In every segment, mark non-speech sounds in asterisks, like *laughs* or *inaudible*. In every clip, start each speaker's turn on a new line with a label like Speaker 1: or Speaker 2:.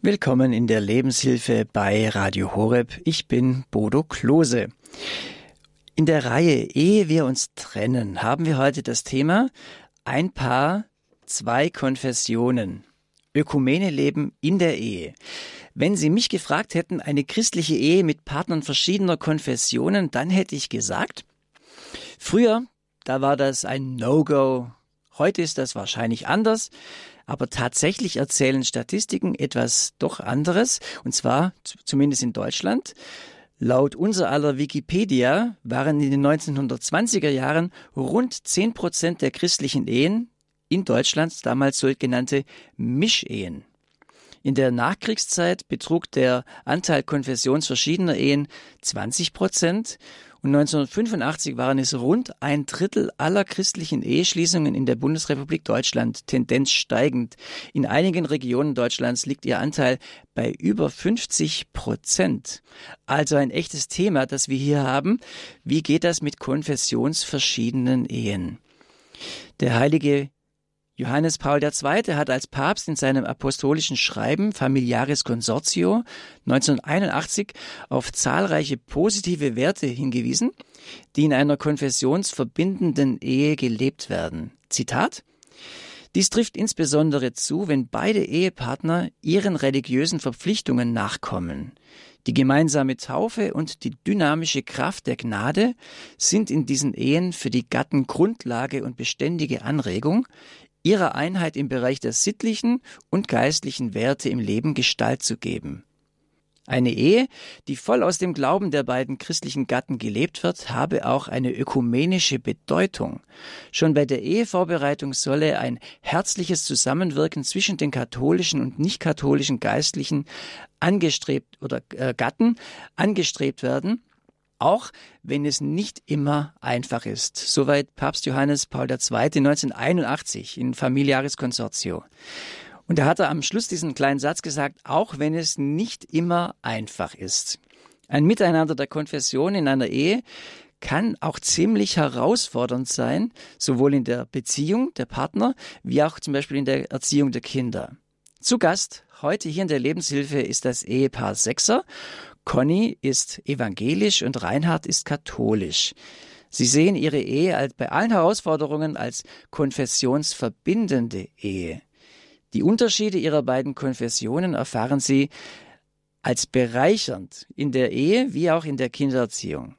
Speaker 1: Willkommen in der Lebenshilfe bei Radio Horeb. Ich bin Bodo Klose. In der Reihe Ehe wir uns trennen haben wir heute das Thema Ein Paar, zwei Konfessionen. Ökumene leben in der Ehe. Wenn Sie mich gefragt hätten, eine christliche Ehe mit Partnern verschiedener Konfessionen, dann hätte ich gesagt, früher, da war das ein No-Go. Heute ist das wahrscheinlich anders. Aber tatsächlich erzählen Statistiken etwas doch anderes, und zwar zumindest in Deutschland. Laut unser aller Wikipedia waren in den 1920er Jahren rund 10 Prozent der christlichen Ehen in Deutschland damals sogenannte Mischehen. In der Nachkriegszeit betrug der Anteil konfessionsverschiedener Ehen 20 Prozent und 1985 waren es rund ein Drittel aller christlichen Eheschließungen in der Bundesrepublik Deutschland, Tendenz steigend. In einigen Regionen Deutschlands liegt ihr Anteil bei über 50 Prozent. Also ein echtes Thema, das wir hier haben. Wie geht das mit konfessionsverschiedenen Ehen? Der heilige Johannes Paul II. hat als Papst in seinem apostolischen Schreiben Familiaris Consortio 1981 auf zahlreiche positive Werte hingewiesen, die in einer konfessionsverbindenden Ehe gelebt werden. Zitat dies trifft insbesondere zu, wenn beide Ehepartner ihren religiösen Verpflichtungen nachkommen. Die gemeinsame Taufe und die dynamische Kraft der Gnade sind in diesen Ehen für die Gatten Grundlage und beständige Anregung, ihrer Einheit im Bereich der sittlichen und geistlichen Werte im Leben Gestalt zu geben. Eine Ehe, die voll aus dem Glauben der beiden christlichen Gatten gelebt wird, habe auch eine ökumenische Bedeutung. Schon bei der Ehevorbereitung solle ein herzliches Zusammenwirken zwischen den katholischen und nicht katholischen Geistlichen angestrebt oder äh, Gatten angestrebt werden, auch wenn es nicht immer einfach ist. Soweit Papst Johannes Paul II. 1981 in Familiaris Consortio. Und da hat er am Schluss diesen kleinen Satz gesagt, auch wenn es nicht immer einfach ist. Ein Miteinander der Konfession in einer Ehe kann auch ziemlich herausfordernd sein, sowohl in der Beziehung der Partner wie auch zum Beispiel in der Erziehung der Kinder. Zu Gast heute hier in der Lebenshilfe ist das Ehepaar Sechser Conny ist evangelisch und Reinhard ist katholisch. Sie sehen ihre Ehe bei allen Herausforderungen als konfessionsverbindende Ehe. Die Unterschiede ihrer beiden Konfessionen erfahren sie als bereichernd in der Ehe wie auch in der Kindererziehung.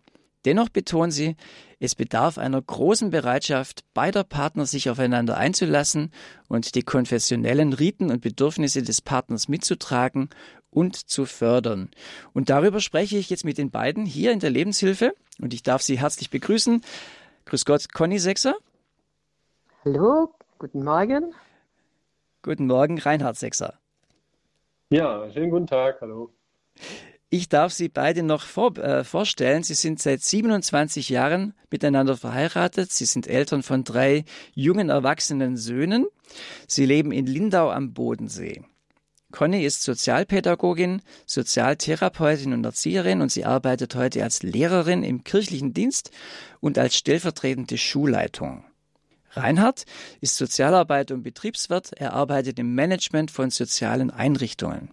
Speaker 1: Dennoch betonen sie, es bedarf einer großen Bereitschaft beider Partner, sich aufeinander einzulassen und die konfessionellen Riten und Bedürfnisse des Partners mitzutragen und zu fördern. Und darüber spreche ich jetzt mit den beiden hier in der Lebenshilfe und ich darf Sie herzlich begrüßen. Grüß Gott, Conny Sechser.
Speaker 2: Hallo, guten Morgen.
Speaker 1: Guten Morgen, Reinhard Sechser.
Speaker 3: Ja, schönen guten Tag, hallo.
Speaker 1: Ich darf Sie beide noch vor, äh, vorstellen. Sie sind seit 27 Jahren miteinander verheiratet. Sie sind Eltern von drei jungen erwachsenen Söhnen. Sie leben in Lindau am Bodensee. Conny ist Sozialpädagogin, Sozialtherapeutin und Erzieherin und sie arbeitet heute als Lehrerin im kirchlichen Dienst und als stellvertretende Schulleitung. Reinhard ist Sozialarbeiter und Betriebswirt. Er arbeitet im Management von sozialen Einrichtungen.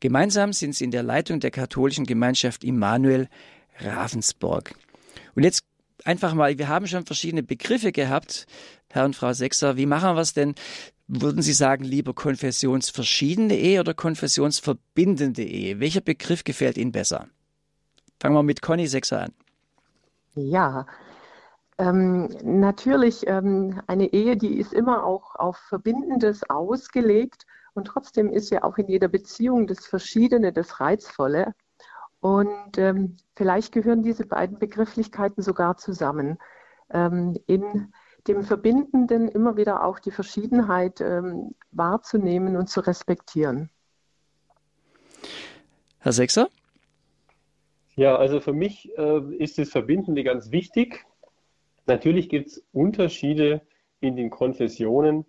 Speaker 1: Gemeinsam sind sie in der Leitung der katholischen Gemeinschaft Immanuel Ravensburg. Und jetzt einfach mal, wir haben schon verschiedene Begriffe gehabt, Herr und Frau Sechser. Wie machen wir es denn? Würden Sie sagen, lieber konfessionsverschiedene Ehe oder konfessionsverbindende Ehe? Welcher Begriff gefällt Ihnen besser? Fangen wir mit Conny Sechser an.
Speaker 2: Ja, ähm, natürlich ähm, eine Ehe, die ist immer auch auf Verbindendes ausgelegt und trotzdem ist ja auch in jeder Beziehung das Verschiedene, das Reizvolle. Und ähm, vielleicht gehören diese beiden Begrifflichkeiten sogar zusammen. Ähm, in dem Verbindenden immer wieder auch die Verschiedenheit ähm, wahrzunehmen und zu respektieren.
Speaker 1: Herr Sechser?
Speaker 3: Ja, also für mich äh, ist das Verbindende ganz wichtig. Natürlich gibt es Unterschiede in den Konfessionen,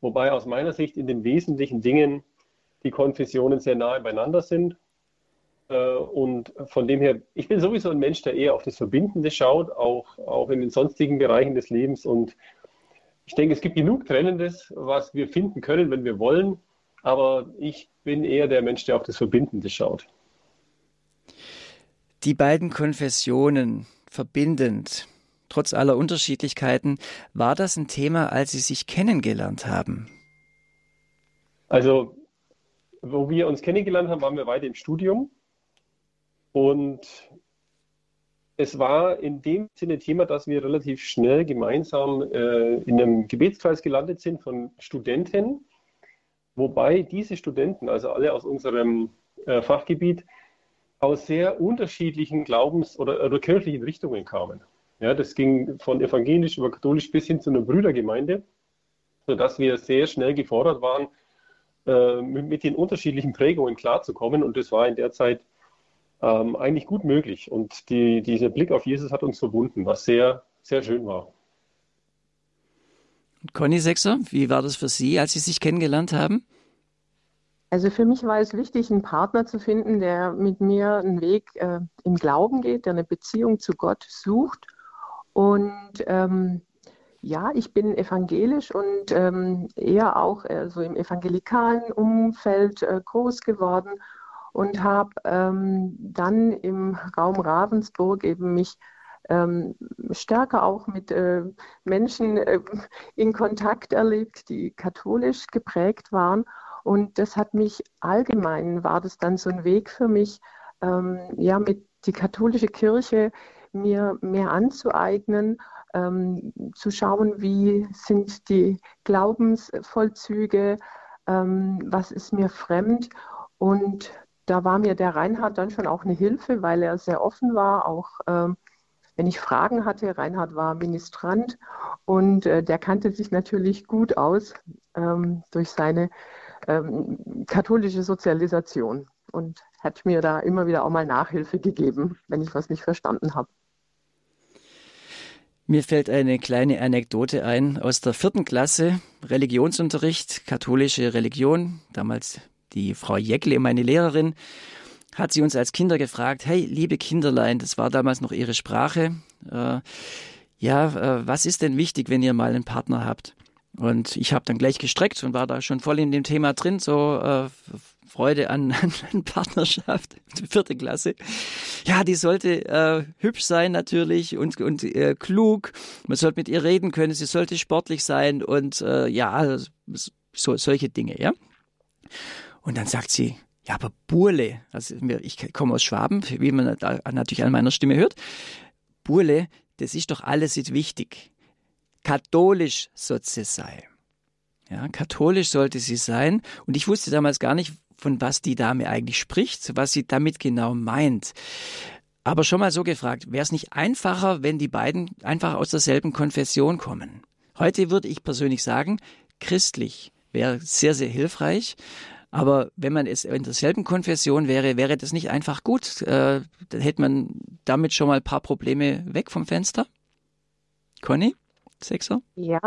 Speaker 3: wobei aus meiner Sicht in den wesentlichen Dingen die Konfessionen sehr nahe beieinander sind. Äh, und von dem her, ich bin sowieso ein Mensch, der eher auf das Verbindende schaut, auch, auch in den sonstigen Bereichen des Lebens. Und ich denke, es gibt genug Trennendes, was wir finden können, wenn wir wollen. aber ich bin eher der Mensch, der auf das Verbindende schaut.
Speaker 1: Die beiden Konfessionen verbindend, trotz aller Unterschiedlichkeiten, war das ein Thema, als Sie sich kennengelernt haben?
Speaker 3: Also, wo wir uns kennengelernt haben, waren wir beide im Studium. Und es war in dem Sinne Thema, dass wir relativ schnell gemeinsam äh, in einem Gebetskreis gelandet sind von Studenten, wobei diese Studenten, also alle aus unserem äh, Fachgebiet, aus sehr unterschiedlichen Glaubens- oder, oder kirchlichen Richtungen kamen. Ja, das ging von evangelisch über katholisch bis hin zu einer Brüdergemeinde, sodass wir sehr schnell gefordert waren, äh, mit, mit, den unterschiedlichen Prägungen klarzukommen. Und das war in der Zeit ähm, eigentlich gut möglich. Und die, dieser Blick auf Jesus hat uns verbunden, was sehr, sehr schön war.
Speaker 1: Conny Sechser, wie war das für Sie, als Sie sich kennengelernt haben?
Speaker 2: Also für mich war es wichtig, einen Partner zu finden, der mit mir einen Weg äh, im Glauben geht, der eine Beziehung zu Gott sucht. Und ähm, ja, ich bin evangelisch und ähm, eher auch äh, so im evangelikalen Umfeld äh, groß geworden und habe ähm, dann im Raum Ravensburg eben mich ähm, stärker auch mit äh, Menschen äh, in Kontakt erlebt, die katholisch geprägt waren und das hat mich allgemein, war das dann so ein Weg für mich, ähm, ja, mit die katholische Kirche mir mehr anzueignen, ähm, zu schauen, wie sind die Glaubensvollzüge, ähm, was ist mir fremd. Und da war mir der Reinhard dann schon auch eine Hilfe, weil er sehr offen war, auch ähm, wenn ich Fragen hatte. Reinhard war Ministrant und äh, der kannte sich natürlich gut aus ähm, durch seine ähm, katholische Sozialisation und hat mir da immer wieder auch mal Nachhilfe gegeben, wenn ich was nicht verstanden habe.
Speaker 1: Mir fällt eine kleine Anekdote ein aus der vierten Klasse, Religionsunterricht, katholische Religion. Damals die Frau Jäckle, meine Lehrerin, hat sie uns als Kinder gefragt, hey, liebe Kinderlein, das war damals noch ihre Sprache, äh, ja, äh, was ist denn wichtig, wenn ihr mal einen Partner habt? Und ich habe dann gleich gestreckt und war da schon voll in dem Thema drin, so äh, Freude an, *laughs* an Partnerschaft, vierte Klasse. Ja, die sollte äh, hübsch sein natürlich und, und äh, klug. Man sollte mit ihr reden können, sie sollte sportlich sein und äh, ja, so, solche Dinge, ja. Und dann sagt sie, ja, aber Burle, also ich komme aus Schwaben, wie man natürlich an meiner Stimme hört, Burle, das ist doch alles nicht wichtig katholisch sollte sie sein. Ja, katholisch sollte sie sein. Und ich wusste damals gar nicht, von was die Dame eigentlich spricht, was sie damit genau meint. Aber schon mal so gefragt, wäre es nicht einfacher, wenn die beiden einfach aus derselben Konfession kommen? Heute würde ich persönlich sagen, christlich wäre sehr, sehr hilfreich. Aber wenn man es in derselben Konfession wäre, wäre das nicht einfach gut. Äh, dann hätte man damit schon mal ein paar Probleme weg vom Fenster. Conny? Sechser?
Speaker 2: Ja,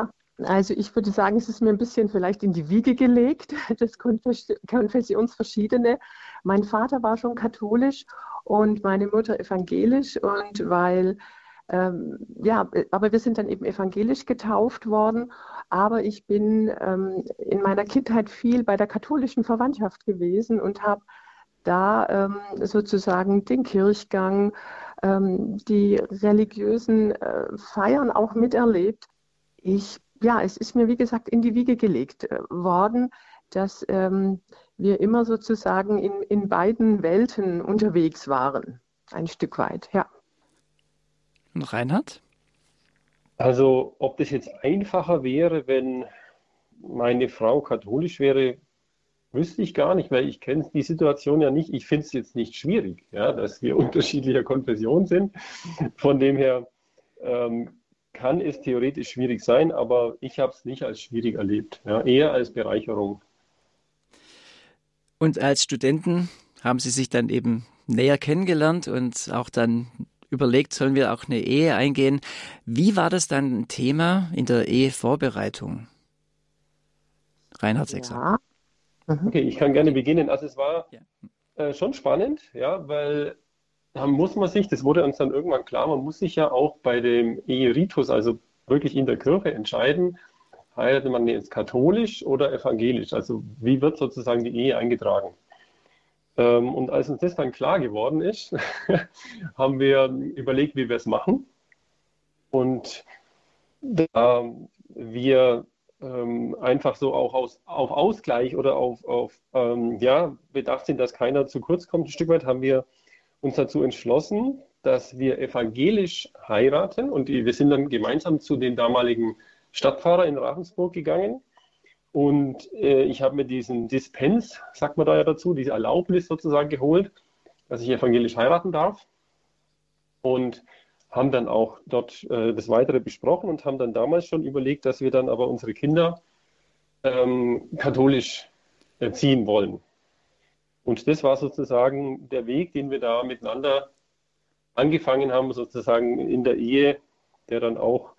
Speaker 2: also ich würde sagen, es ist mir ein bisschen vielleicht in die Wiege gelegt, *laughs* das Konfessionsverschiedene. Mein Vater war schon katholisch und meine Mutter evangelisch und weil ähm, ja, aber wir sind dann eben evangelisch getauft worden. Aber ich bin ähm, in meiner Kindheit viel bei der katholischen Verwandtschaft gewesen und habe da ähm, sozusagen den Kirchgang, ähm, die religiösen äh, Feiern auch miterlebt. Ich, ja, es ist mir, wie gesagt, in die Wiege gelegt äh, worden, dass ähm, wir immer sozusagen in, in beiden Welten unterwegs waren, ein Stück weit, ja.
Speaker 1: Und Reinhard?
Speaker 3: Also, ob das jetzt einfacher wäre, wenn meine Frau katholisch wäre, Wüsste ich gar nicht, weil ich kenne die Situation ja nicht. Ich finde es jetzt nicht schwierig, ja, dass wir *laughs* unterschiedlicher Konfession sind. Von dem her ähm, kann es theoretisch schwierig sein, aber ich habe es nicht als schwierig erlebt, ja, eher als Bereicherung.
Speaker 1: Und als Studenten haben Sie sich dann eben näher kennengelernt und auch dann überlegt, sollen wir auch eine Ehe eingehen. Wie war das dann ein Thema in der Ehevorbereitung? Reinhard Sechser.
Speaker 3: Ja, Mhm. Okay, ich kann gerne beginnen. Also es war äh, schon spannend, ja, weil da muss man sich, das wurde uns dann irgendwann klar, man muss sich ja auch bei dem Eheritus, also wirklich in der Kirche entscheiden, heiratet man jetzt katholisch oder evangelisch? Also wie wird sozusagen die Ehe eingetragen? Ähm, und als uns das dann klar geworden ist, *laughs* haben wir überlegt, wie wir es machen. Und da wir ähm, einfach so auch aus, auf Ausgleich oder auf, auf ähm, ja, bedacht sind, dass keiner zu kurz kommt, ein Stück weit haben wir uns dazu entschlossen, dass wir evangelisch heiraten und wir sind dann gemeinsam zu den damaligen Stadtpfarrer in Ravensburg gegangen und äh, ich habe mir diesen Dispens, sagt man da ja dazu, diese Erlaubnis sozusagen geholt, dass ich evangelisch heiraten darf und haben dann auch dort äh, das Weitere besprochen und haben dann damals schon überlegt, dass wir dann aber unsere Kinder ähm, katholisch erziehen wollen. Und das war sozusagen der Weg, den wir da miteinander angefangen haben, sozusagen in der Ehe, der dann auch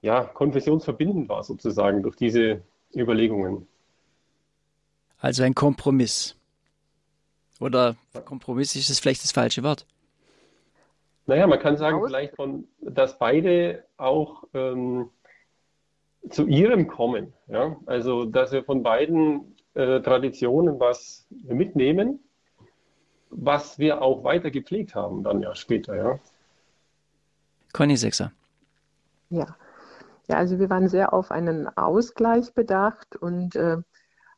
Speaker 3: ja, konfessionsverbindend war, sozusagen, durch diese Überlegungen.
Speaker 1: Also ein Kompromiss. Oder Kompromiss ist das vielleicht das falsche Wort?
Speaker 3: Naja, man kann sagen, vielleicht von, dass beide auch ähm, zu ihrem kommen. Ja? Also, dass wir von beiden äh, Traditionen was mitnehmen, was wir auch weiter gepflegt haben, dann ja später. Ja?
Speaker 1: Conny Sechser.
Speaker 2: Ja. Ja, also wir waren sehr auf einen Ausgleich bedacht und äh,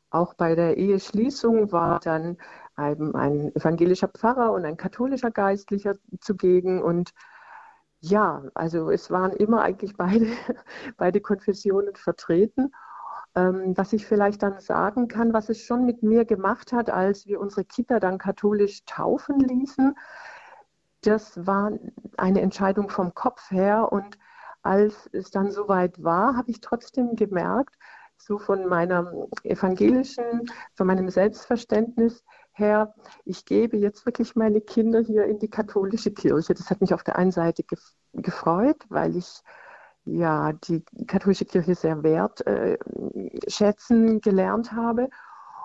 Speaker 2: auch bei der Eheschließung war dann ein, ein evangelischer Pfarrer und ein katholischer Geistlicher zugegen. Und ja, also es waren immer eigentlich beide, *laughs* beide Konfessionen vertreten. Ähm, was ich vielleicht dann sagen kann, was es schon mit mir gemacht hat, als wir unsere Kinder dann katholisch taufen ließen, das war eine Entscheidung vom Kopf her. Und als es dann soweit war, habe ich trotzdem gemerkt, so von meiner evangelischen, von meinem Selbstverständnis, Herr, ich gebe jetzt wirklich meine Kinder hier in die katholische Kirche. Das hat mich auf der einen Seite gefreut, weil ich ja die katholische Kirche sehr wertschätzen äh, gelernt habe.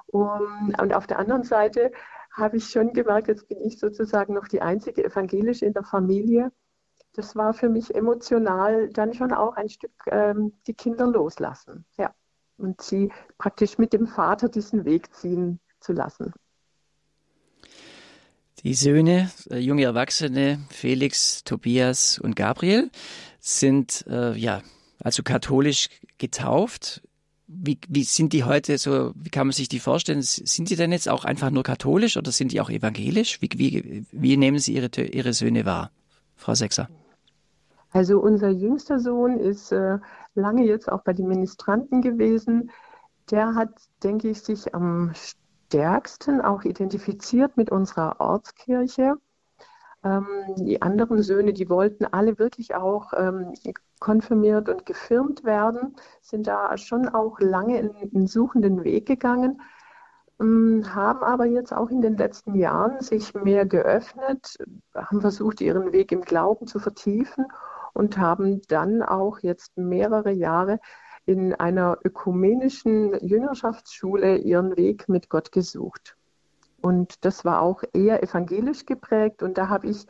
Speaker 2: Und, und auf der anderen Seite habe ich schon gemerkt, jetzt bin ich sozusagen noch die einzige evangelische in der Familie. Das war für mich emotional dann schon auch ein Stück ähm, die Kinder loslassen. Ja. Und sie praktisch mit dem Vater diesen Weg ziehen zu lassen.
Speaker 1: Die Söhne, äh, junge Erwachsene, Felix, Tobias und Gabriel, sind äh, ja also katholisch getauft. Wie, wie sind die heute so, wie kann man sich die vorstellen? Sind die denn jetzt auch einfach nur katholisch oder sind die auch evangelisch? Wie, wie, wie nehmen Sie Ihre, Ihre Söhne wahr, Frau Sechser?
Speaker 2: Also unser jüngster Sohn ist äh, lange jetzt auch bei den Ministranten gewesen. Der hat, denke ich, sich am stärksten auch identifiziert mit unserer Ortskirche. Ähm, die anderen Söhne, die wollten alle wirklich auch ähm, konfirmiert und gefirmt werden, sind da schon auch lange einen suchenden Weg gegangen, ähm, haben aber jetzt auch in den letzten Jahren sich mehr geöffnet, haben versucht, ihren Weg im Glauben zu vertiefen und haben dann auch jetzt mehrere Jahre in einer ökumenischen Jüngerschaftsschule ihren Weg mit Gott gesucht. Und das war auch eher evangelisch geprägt und da habe ich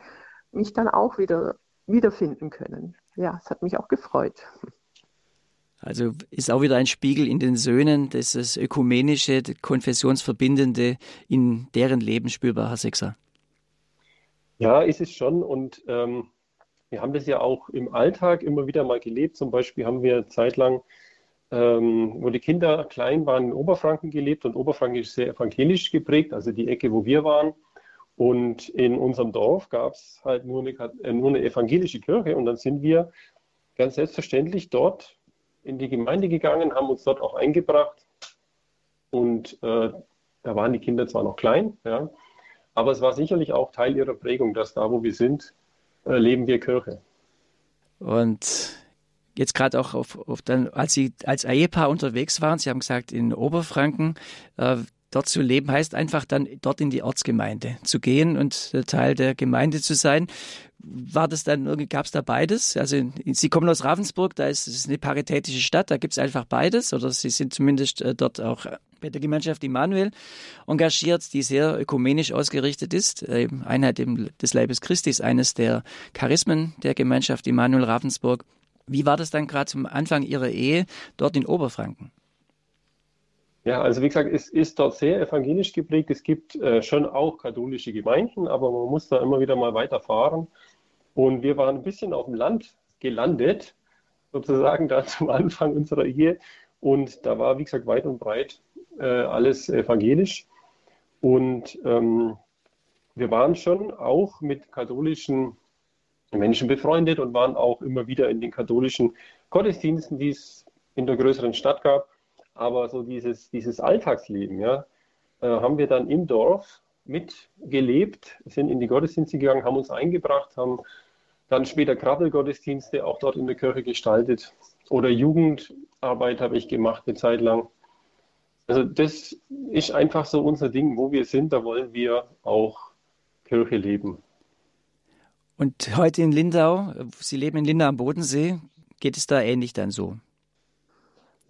Speaker 2: mich dann auch wieder wiederfinden können. Ja, es hat mich auch gefreut.
Speaker 1: Also ist auch wieder ein Spiegel in den Söhnen, dass das ökumenische, konfessionsverbindende in deren Leben spürbar, Herr Sechser.
Speaker 3: Ja, ist es schon und ähm, wir haben das ja auch im Alltag immer wieder mal gelebt. Zum Beispiel haben wir zeitlang ähm, wo die Kinder klein waren, in Oberfranken gelebt und Oberfranken ist sehr evangelisch geprägt, also die Ecke, wo wir waren. Und in unserem Dorf gab es halt nur eine, äh, nur eine evangelische Kirche und dann sind wir ganz selbstverständlich dort in die Gemeinde gegangen, haben uns dort auch eingebracht und äh, da waren die Kinder zwar noch klein, ja, aber es war sicherlich auch Teil ihrer Prägung, dass da, wo wir sind, leben wir Kirche.
Speaker 1: Und jetzt gerade auch auf, auf dann, als Sie als Ehepaar unterwegs waren, Sie haben gesagt, in Oberfranken, äh, dort zu leben heißt einfach dann dort in die Ortsgemeinde zu gehen und Teil der Gemeinde zu sein. War das dann, gab es da beides? Also Sie kommen aus Ravensburg, da ist es eine paritätische Stadt, da gibt es einfach beides oder Sie sind zumindest äh, dort auch bei der Gemeinschaft Immanuel engagiert, die sehr ökumenisch ausgerichtet ist. Einheit des Leibes Christi ist eines der Charismen der Gemeinschaft Immanuel Ravensburg. Wie war das dann gerade zum Anfang Ihrer Ehe dort in Oberfranken?
Speaker 3: Ja, also wie gesagt, es ist dort sehr evangelisch geprägt. Es gibt äh, schon auch katholische Gemeinden, aber man muss da immer wieder mal weiterfahren. Und wir waren ein bisschen auf dem Land gelandet, sozusagen da *laughs* zum Anfang unserer Ehe. Und da war, wie gesagt, weit und breit äh, alles evangelisch. Und ähm, wir waren schon auch mit katholischen Menschen befreundet und waren auch immer wieder in den katholischen Gottesdiensten, die es in der größeren Stadt gab. Aber so dieses, dieses Alltagsleben, ja, äh, haben wir dann im Dorf mitgelebt, sind in die Gottesdienste gegangen, haben uns eingebracht, haben dann später Krabbelgottesdienste auch dort in der Kirche gestaltet. Oder Jugendarbeit habe ich gemacht eine Zeit lang. Also das ist einfach so unser Ding, wo wir sind, da wollen wir auch Kirche leben.
Speaker 1: Und heute in Lindau, Sie leben in Lindau am Bodensee, geht es da ähnlich dann so?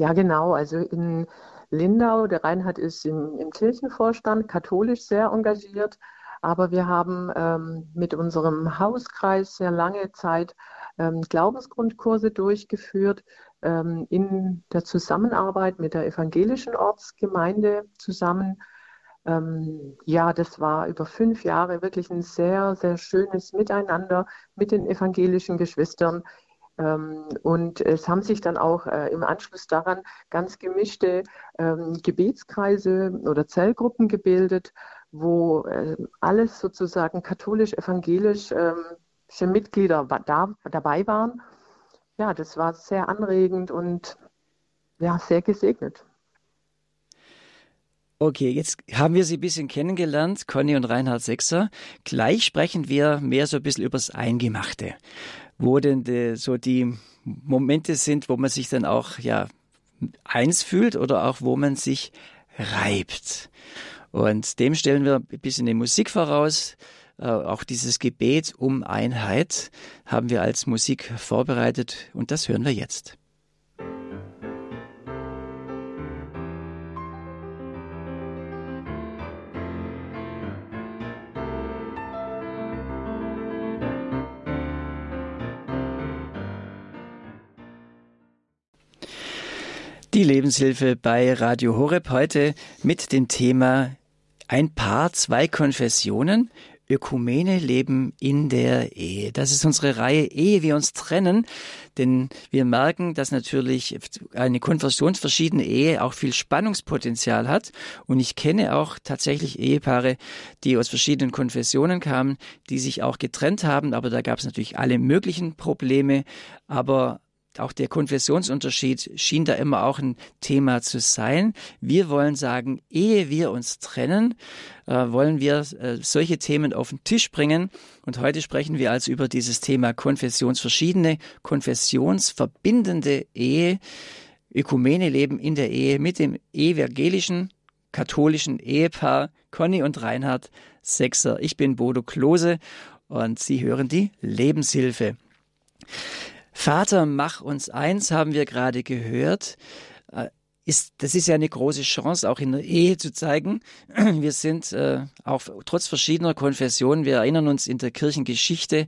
Speaker 2: Ja, genau. Also in Lindau, der Reinhard ist im, im Kirchenvorstand, katholisch sehr engagiert, aber wir haben ähm, mit unserem Hauskreis sehr lange Zeit ähm, Glaubensgrundkurse durchgeführt ähm, in der Zusammenarbeit mit der evangelischen Ortsgemeinde zusammen. Ähm, ja, das war über fünf Jahre wirklich ein sehr, sehr schönes Miteinander mit den evangelischen Geschwistern und es haben sich dann auch äh, im Anschluss daran ganz gemischte ähm, Gebetskreise oder Zellgruppen gebildet, wo äh, alles sozusagen katholisch-evangelisch ähm, Mitglieder da, dabei waren. Ja, das war sehr anregend und ja, sehr gesegnet.
Speaker 1: Okay, jetzt haben wir Sie ein bisschen kennengelernt, Conny und Reinhard Sechser. Gleich sprechen wir mehr so ein bisschen übers Eingemachte wo denn die, so die Momente sind, wo man sich dann auch ja eins fühlt oder auch wo man sich reibt. Und dem stellen wir ein bisschen die Musik voraus. Äh, auch dieses Gebet um Einheit haben wir als Musik vorbereitet und das hören wir jetzt. Die Lebenshilfe bei Radio Horeb heute mit dem Thema Ein Paar, zwei Konfessionen, Ökumene leben in der Ehe. Das ist unsere Reihe Ehe wir uns trennen, denn wir merken, dass natürlich eine konfessionsverschiedene Ehe auch viel Spannungspotenzial hat. Und ich kenne auch tatsächlich Ehepaare, die aus verschiedenen Konfessionen kamen, die sich auch getrennt haben, aber da gab es natürlich alle möglichen Probleme. Aber auch der Konfessionsunterschied schien da immer auch ein Thema zu sein. Wir wollen sagen, ehe wir uns trennen, äh, wollen wir äh, solche Themen auf den Tisch bringen. Und heute sprechen wir also über dieses Thema konfessionsverschiedene, konfessionsverbindende Ehe, Ökumene leben in der Ehe mit dem evangelischen katholischen Ehepaar Conny und Reinhard Sechser. Ich bin Bodo Klose und Sie hören die Lebenshilfe. Vater, mach uns eins, haben wir gerade gehört. Äh, ist, das ist ja eine große Chance, auch in der Ehe zu zeigen. *clears throat* Wir sind äh, auch trotz verschiedener Konfessionen, wir erinnern uns in der Kirchengeschichte,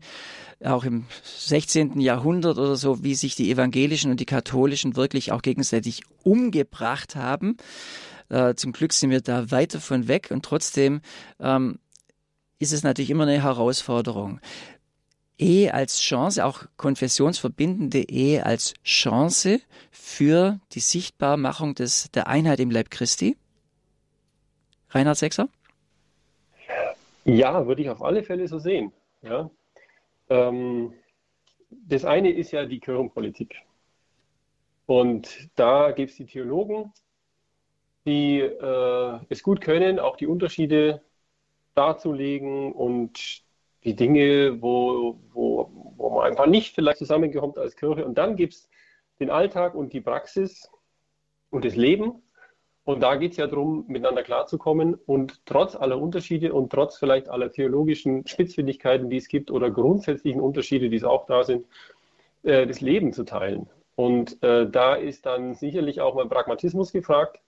Speaker 1: auch im 16. Jahrhundert oder so, wie sich die evangelischen und die katholischen wirklich auch gegenseitig umgebracht haben. Äh, zum Glück sind wir da weit davon weg und trotzdem ähm, ist es natürlich immer eine Herausforderung. Ehe als Chance, auch konfessionsverbindende Ehe als Chance für die Sichtbarmachung des, der Einheit im Leib Christi? Reinhard Sechser?
Speaker 3: Ja, würde ich auf alle Fälle so sehen. Ja. Ähm, das eine ist ja die Kirchenpolitik. Und da gibt es die Theologen, die äh, es gut können, auch die Unterschiede darzulegen und die Dinge, wo, wo, wo man einfach nicht vielleicht zusammenkommt als Kirche. Und dann gibt es den Alltag und die Praxis und das Leben. Und da geht es ja darum, miteinander klarzukommen und trotz aller Unterschiede und trotz vielleicht aller theologischen Spitzfindigkeiten, die es gibt oder grundsätzlichen Unterschiede, die es auch da sind, äh, das Leben zu teilen. Und äh, da ist dann sicherlich auch mal Pragmatismus gefragt,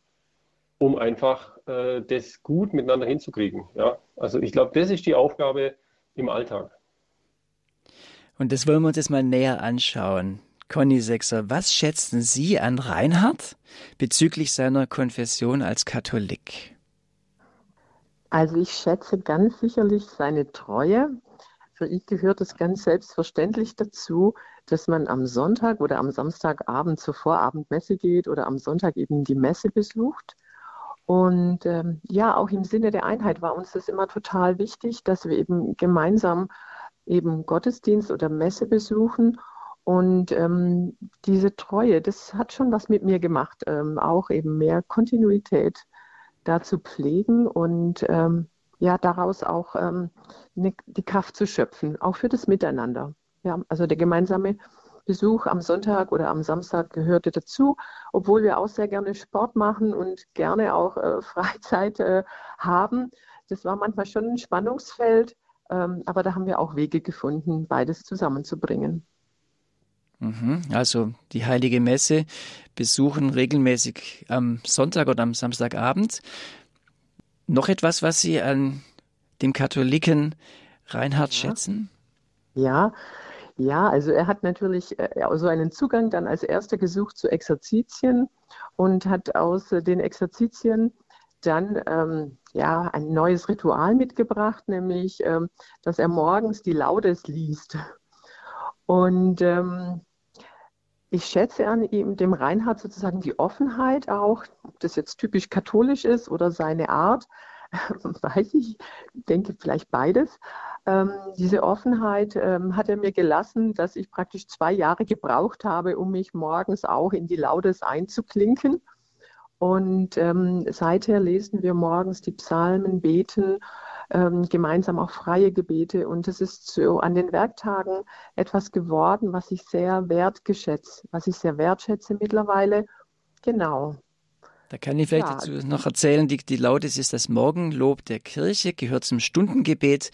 Speaker 3: um einfach äh, das gut miteinander hinzukriegen. Ja? Also ich glaube, das ist die Aufgabe im Alltag.
Speaker 1: Und das wollen wir uns jetzt mal näher anschauen. Conny Sechser, was schätzen Sie an Reinhard bezüglich seiner Konfession als Katholik?
Speaker 2: Also ich schätze ganz sicherlich seine Treue. Für ihn gehört es ganz selbstverständlich dazu, dass man am Sonntag oder am Samstagabend zur Vorabendmesse geht oder am Sonntag eben die Messe besucht. Und ähm, ja, auch im Sinne der Einheit war uns das immer total wichtig, dass wir eben gemeinsam eben Gottesdienst oder Messe besuchen. Und ähm, diese Treue, das hat schon was mit mir gemacht, ähm, auch eben mehr Kontinuität da zu pflegen und ähm, ja, daraus auch ähm, ne, die Kraft zu schöpfen, auch für das Miteinander. Ja, also der gemeinsame Besuch am Sonntag oder am Samstag gehörte dazu, obwohl wir auch sehr gerne Sport machen und gerne auch äh, *laughs* Freizeit äh, haben. Das war manchmal schon ein Spannungsfeld, ähm, aber da haben wir auch Wege gefunden, beides zusammenzubringen.
Speaker 1: Mhm, also die heilige Messe besuchen regelmäßig am Sonntag oder am Samstagabend. Noch etwas, was Sie an dem Katholiken Reinhard ja. schätzen?
Speaker 2: Ja, ja, also er hat natürlich äh, so einen Zugang dann als erster gesucht zu Exerzitien und hat aus den Exerzitien dann ähm, ja ein neues Ritual mitgebracht, nämlich ähm, dass er morgens die Laudes liest. Und ähm, ich schätze an ihm, dem Reinhard sozusagen die Offenheit auch, ob das jetzt typisch katholisch ist oder seine Art, *laughs* weiß ich, denke vielleicht beides. Ähm, diese Offenheit ähm, hat er mir gelassen, dass ich praktisch zwei Jahre gebraucht habe, um mich morgens auch in die Laudes einzuklinken. Und ähm, seither lesen wir morgens die Psalmen, beten, ähm, gemeinsam auch freie Gebete. Und es ist so an den Werktagen etwas geworden, was ich sehr wertgeschätze, was ich sehr wertschätze mittlerweile. Genau.
Speaker 1: Da kann ich vielleicht ja. dazu noch erzählen, die, die Laudes ist das Morgenlob der Kirche, gehört zum Stundengebet.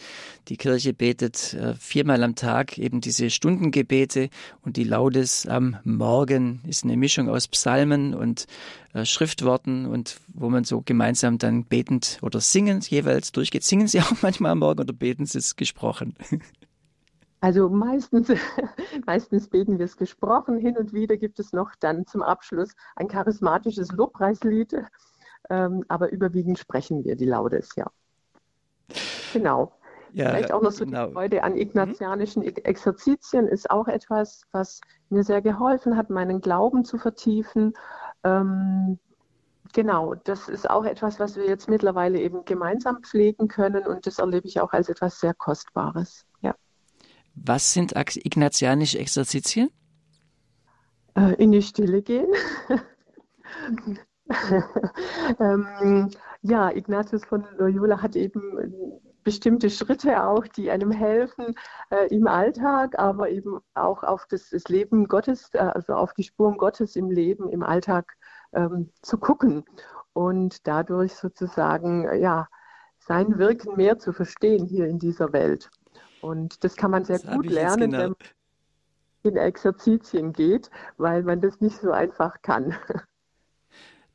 Speaker 1: Die Kirche betet äh, viermal am Tag eben diese Stundengebete und die Laudes am Morgen ist eine Mischung aus Psalmen und äh, Schriftworten und wo man so gemeinsam dann betend oder singend jeweils durchgeht. Singen Sie *laughs* auch manchmal am Morgen oder beten Sie es gesprochen?
Speaker 2: Also meistens, *laughs* meistens beten wir es gesprochen. Hin und wieder gibt es noch dann zum Abschluss ein charismatisches Lobpreislied. Ähm, aber überwiegend sprechen wir die Laudes, ja. Genau. Ja, Vielleicht auch noch so genau. die Freude an ignatianischen mhm. Exerzitien ist auch etwas, was mir sehr geholfen hat, meinen Glauben zu vertiefen. Ähm, genau, das ist auch etwas, was wir jetzt mittlerweile eben gemeinsam pflegen können und das erlebe ich auch als etwas sehr Kostbares.
Speaker 1: Was sind ignatianische Exerzitien?
Speaker 2: Äh, in die Stille gehen. *laughs* ähm, ja, Ignatius von Loyola hat eben bestimmte Schritte auch, die einem helfen äh, im Alltag, aber eben auch auf das, das Leben Gottes, äh, also auf die Spuren Gottes im Leben, im Alltag ähm, zu gucken und dadurch sozusagen ja sein Wirken mehr zu verstehen hier in dieser Welt. Und das kann man sehr das gut lernen, genau. wenn man in Exerzitien geht, weil man das nicht so einfach kann. *laughs*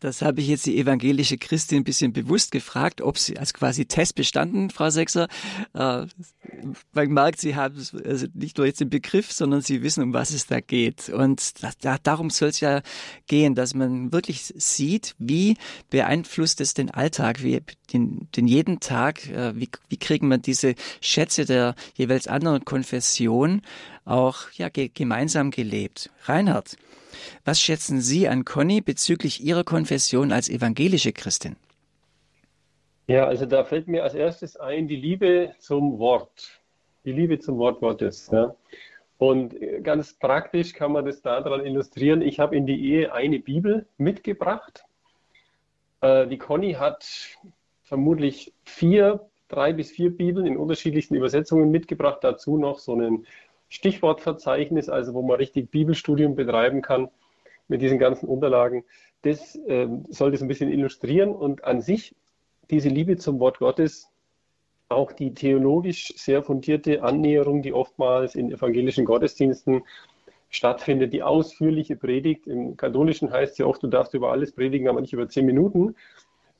Speaker 1: Das habe ich jetzt die evangelische Christin ein bisschen bewusst gefragt, ob sie als quasi Test bestanden, Frau Sechser. Äh, man merkt, Sie haben also nicht nur jetzt den Begriff, sondern Sie wissen, um was es da geht. Und das, da, darum soll es ja gehen, dass man wirklich sieht, wie beeinflusst es den Alltag, wie den, den jeden Tag, äh, wie, wie kriegen man diese Schätze der jeweils anderen Konfession auch ja, ge gemeinsam gelebt. Reinhard, was schätzen Sie an Conny bezüglich ihrer Konfession als evangelische Christin?
Speaker 3: Ja, also da fällt mir als erstes ein die Liebe zum Wort, die Liebe zum Wort Gottes. Ja. Und ganz praktisch kann man das daran illustrieren. Ich habe in die Ehe eine Bibel mitgebracht. Äh, die Conny hat vermutlich vier, drei bis vier Bibeln in unterschiedlichsten Übersetzungen mitgebracht. Dazu noch so einen Stichwortverzeichnis, also wo man richtig Bibelstudium betreiben kann mit diesen ganzen Unterlagen. Das äh, soll das ein bisschen illustrieren und an sich diese Liebe zum Wort Gottes, auch die theologisch sehr fundierte Annäherung, die oftmals in evangelischen Gottesdiensten stattfindet, die ausführliche Predigt. Im katholischen heißt ja oft, du darfst über alles predigen, aber nicht über zehn Minuten.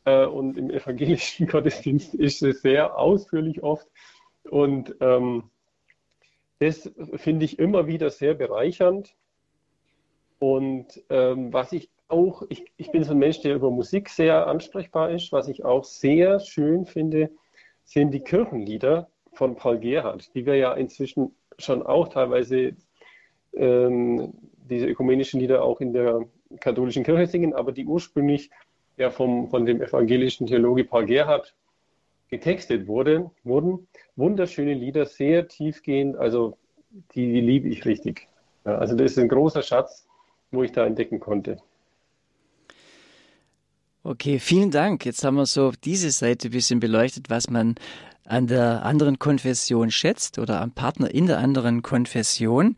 Speaker 3: Äh, und im evangelischen *laughs* Gottesdienst ist es sehr ausführlich oft. Und ähm, das finde ich immer wieder sehr bereichernd. Und ähm, was ich auch, ich, ich bin so ein Mensch, der über Musik sehr ansprechbar ist. Was ich auch sehr schön finde, sind die Kirchenlieder von Paul Gerhardt, die wir ja inzwischen schon auch teilweise ähm, diese ökumenischen Lieder auch in der katholischen Kirche singen, aber die ursprünglich ja vom, von dem evangelischen Theologe Paul Gerhardt getextet wurde, wurden. Wunderschöne Lieder, sehr tiefgehend, also die, die liebe ich richtig. Ja, also das ist ein großer Schatz, wo ich da entdecken konnte.
Speaker 1: Okay, vielen Dank. Jetzt haben wir so diese Seite ein bisschen beleuchtet, was man an der anderen Konfession schätzt oder am Partner in der anderen Konfession.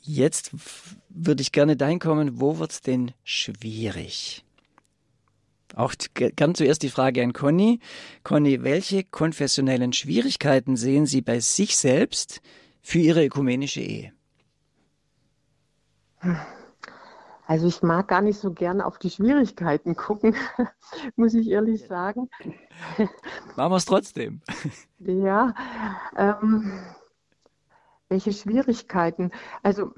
Speaker 1: Jetzt würde ich gerne dahin kommen, wo wird es denn schwierig? Auch gern zuerst die Frage an Conny. Conny, welche konfessionellen Schwierigkeiten sehen Sie bei sich selbst für Ihre ökumenische Ehe?
Speaker 2: Also ich mag gar nicht so gern auf die Schwierigkeiten gucken, *laughs* muss ich ehrlich sagen.
Speaker 1: Machen wir es trotzdem.
Speaker 2: Ja, ähm, welche Schwierigkeiten? Also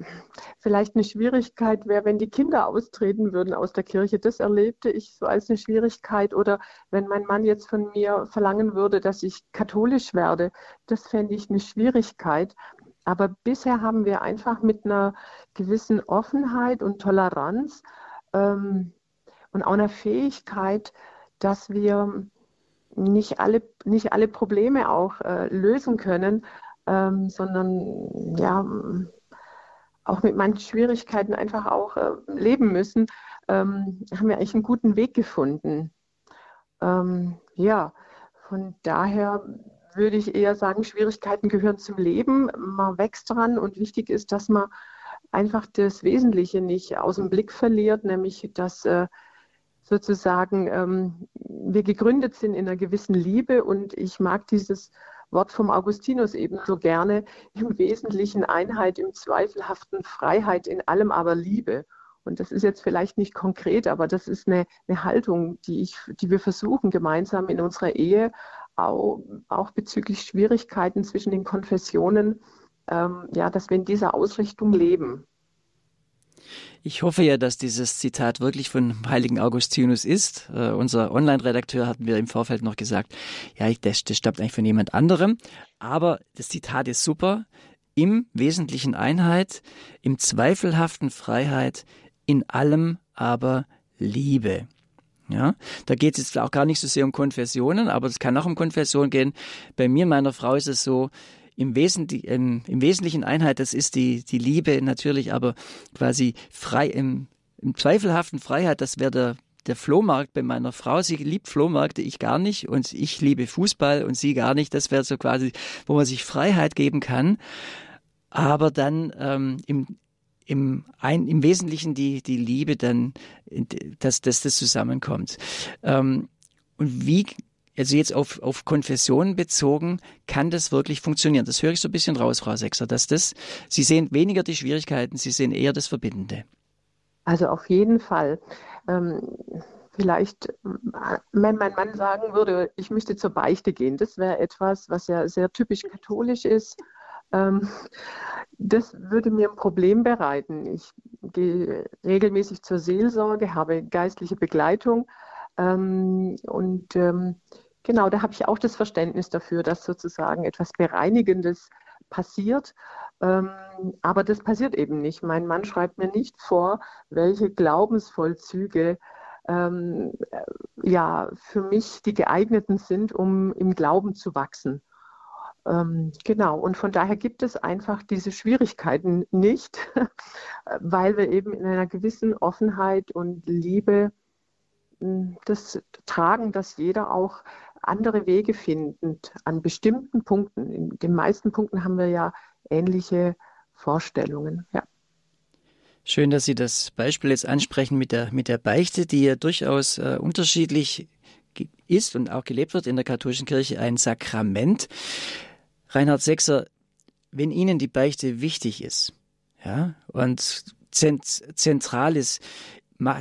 Speaker 2: vielleicht eine Schwierigkeit wäre, wenn die Kinder austreten würden aus der Kirche. Das erlebte ich so als eine Schwierigkeit. Oder wenn mein Mann jetzt von mir verlangen würde, dass ich katholisch werde. Das fände ich eine Schwierigkeit. Aber bisher haben wir einfach mit einer gewissen Offenheit und Toleranz ähm, und auch einer Fähigkeit, dass wir nicht alle, nicht alle Probleme auch äh, lösen können, ähm, sondern ja, auch mit manchen Schwierigkeiten einfach auch äh, leben müssen, ähm, haben wir eigentlich einen guten Weg gefunden. Ähm, ja, von daher würde ich eher sagen, Schwierigkeiten gehören zum Leben. Man wächst dran und wichtig ist, dass man einfach das Wesentliche nicht aus dem Blick verliert, nämlich dass äh, sozusagen ähm, wir gegründet sind in einer gewissen Liebe und ich mag dieses Wort vom Augustinus ebenso gerne, im Wesentlichen Einheit, im Zweifelhaften Freiheit, in allem aber Liebe. Und das ist jetzt vielleicht nicht konkret, aber das ist eine, eine Haltung, die, ich, die wir versuchen, gemeinsam in unserer Ehe, auch, auch bezüglich Schwierigkeiten zwischen den Konfessionen, ähm, ja, dass wir in dieser Ausrichtung leben.
Speaker 1: Ich hoffe ja, dass dieses Zitat wirklich von heiligen Augustinus ist. Uh, unser Online-Redakteur hat mir im Vorfeld noch gesagt, ja, das, das stammt eigentlich von jemand anderem. Aber das Zitat ist super. Im Wesentlichen Einheit, im zweifelhaften Freiheit, in allem aber Liebe. Ja, da geht es jetzt auch gar nicht so sehr um Konfessionen, aber es kann auch um Konfession gehen. Bei mir, meiner Frau, ist es so, im, Wesentlich, im, im Wesentlichen Einheit, das ist die, die Liebe natürlich, aber quasi frei, im, im zweifelhaften Freiheit, das wäre der, der Flohmarkt bei meiner Frau. Sie liebt Flohmärkte, ich gar nicht. Und ich liebe Fußball und sie gar nicht. Das wäre so quasi, wo man sich Freiheit geben kann. Aber dann ähm, im, im, ein, im Wesentlichen die, die Liebe dann, dass, dass das zusammenkommt. Ähm, und wie also jetzt auf, auf Konfessionen bezogen, kann das wirklich funktionieren. Das höre ich so ein bisschen raus, Frau Sechser, dass das, Sie sehen weniger die Schwierigkeiten, Sie sehen eher das Verbindende.
Speaker 2: Also auf jeden Fall. Ähm, vielleicht, wenn mein Mann sagen würde, ich müsste zur Beichte gehen, das wäre etwas, was ja sehr typisch katholisch ist. Ähm, das würde mir ein Problem bereiten. Ich gehe regelmäßig zur Seelsorge, habe geistliche Begleitung ähm, und ähm, Genau, da habe ich auch das Verständnis dafür, dass sozusagen etwas Bereinigendes passiert. Ähm, aber das passiert eben nicht. Mein Mann schreibt mir nicht vor, welche Glaubensvollzüge ähm, äh, ja für mich die geeigneten sind, um im Glauben zu wachsen. Ähm, genau, und von daher gibt es einfach diese Schwierigkeiten nicht, *laughs* weil wir eben in einer gewissen Offenheit und Liebe hm, das tragen, dass jeder auch andere Wege findet an bestimmten Punkten. In den meisten Punkten haben wir ja ähnliche Vorstellungen. Ja.
Speaker 1: Schön, dass Sie das Beispiel jetzt ansprechen mit der, mit der Beichte, die ja durchaus äh, unterschiedlich ist und auch gelebt wird in der katholischen Kirche, ein Sakrament. Reinhard Sechser, wenn Ihnen die Beichte wichtig ist, ja, und zentral ist,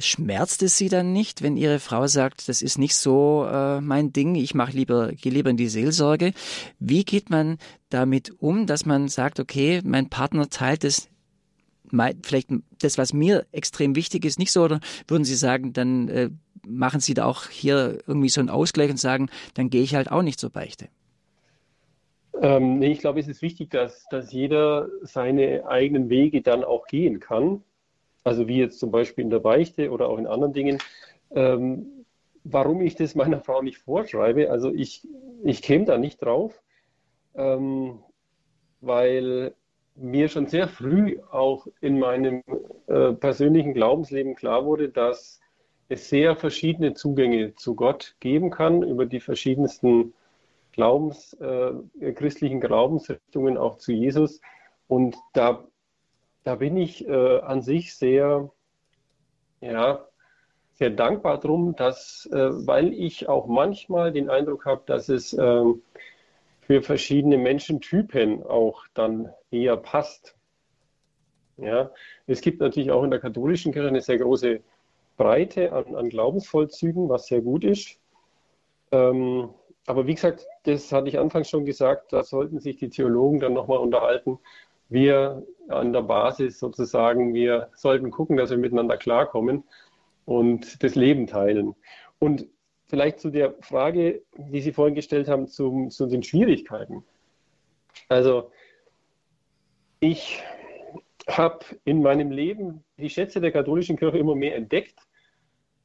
Speaker 1: Schmerzt es Sie dann nicht, wenn Ihre Frau sagt, das ist nicht so äh, mein Ding, ich mache lieber, gehe lieber in die Seelsorge? Wie geht man damit um, dass man sagt, okay, mein Partner teilt es vielleicht das, was mir extrem wichtig ist, nicht so? Oder würden Sie sagen, dann äh, machen Sie da auch hier irgendwie so einen Ausgleich und sagen, dann gehe ich halt auch nicht zur Beichte?
Speaker 3: Ähm, ich glaube, es ist wichtig, dass, dass jeder seine eigenen Wege dann auch gehen kann. Also wie jetzt zum Beispiel in der Beichte oder auch in anderen Dingen. Ähm, warum ich das meiner Frau nicht vorschreibe, also ich, ich käme da nicht drauf, ähm, weil mir schon sehr früh auch in meinem äh, persönlichen Glaubensleben klar wurde, dass es sehr verschiedene Zugänge zu Gott geben kann über die verschiedensten Glaubens, äh, christlichen Glaubensrichtungen auch zu Jesus. Und da, da bin ich äh, an sich sehr, ja, sehr dankbar drum, dass, äh, weil ich auch manchmal den Eindruck habe, dass es ähm, für verschiedene Menschentypen auch dann eher passt. Ja, es gibt natürlich auch in der katholischen Kirche eine sehr große Breite an, an Glaubensvollzügen, was sehr gut ist. Ähm, aber wie gesagt, das hatte ich anfangs schon gesagt, da sollten sich die Theologen dann nochmal unterhalten. Wir an der Basis sozusagen, wir sollten gucken, dass wir miteinander klarkommen und das Leben teilen. Und vielleicht zu der Frage, die Sie vorhin gestellt haben, zu, zu den Schwierigkeiten. Also ich habe in meinem Leben die Schätze der katholischen Kirche immer mehr entdeckt.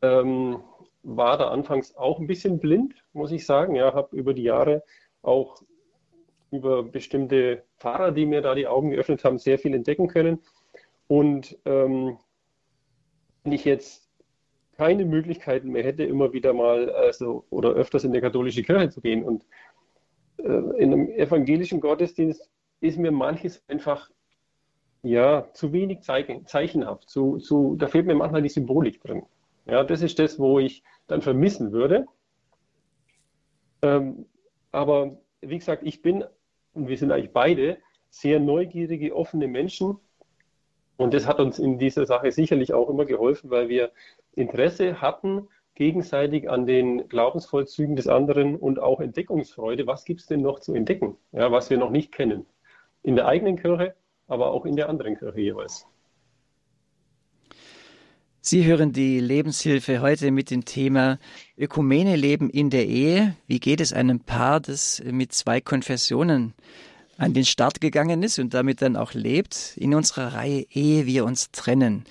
Speaker 3: Ähm, war da anfangs auch ein bisschen blind, muss ich sagen. Ja, habe über die Jahre auch über bestimmte Pfarrer, die mir da die Augen geöffnet haben, sehr viel entdecken können. Und ähm, wenn ich jetzt keine Möglichkeiten mehr hätte, immer wieder mal also, oder öfters in der katholische Kirche zu gehen und äh, in einem evangelischen Gottesdienst ist mir manches einfach ja zu wenig zeichen, zeichenhaft. Zu, zu, da fehlt mir manchmal die Symbolik drin. Ja, das ist das, wo ich dann vermissen würde. Ähm, aber wie gesagt, ich bin, und wir sind eigentlich beide, sehr neugierige, offene Menschen. Und das hat uns in dieser Sache sicherlich auch immer geholfen, weil wir Interesse hatten, gegenseitig an den Glaubensvollzügen des anderen und auch Entdeckungsfreude. Was gibt es denn noch zu entdecken, ja, was wir noch nicht kennen? In der eigenen Kirche, aber auch in der anderen Kirche jeweils.
Speaker 1: Sie hören die Lebenshilfe heute mit dem Thema Ökumene leben in der Ehe. Wie geht es einem Paar, das mit zwei Konfessionen an den Start gegangen ist und damit dann auch lebt, in unserer Reihe Ehe wir uns trennen.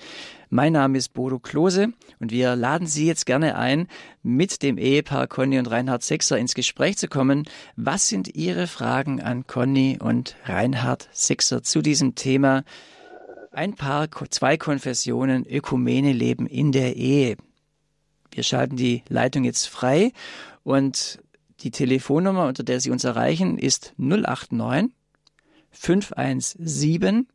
Speaker 1: Mein Name ist Bodo Klose und wir laden Sie jetzt gerne ein, mit dem Ehepaar Conny und Reinhard Sechser ins Gespräch zu kommen. Was sind Ihre Fragen an Conny und Reinhard Sechser zu diesem Thema ein Paar, zwei Konfessionen, Ökumene leben in der Ehe. Wir schalten die Leitung jetzt frei und die Telefonnummer, unter der Sie uns erreichen, ist 089 517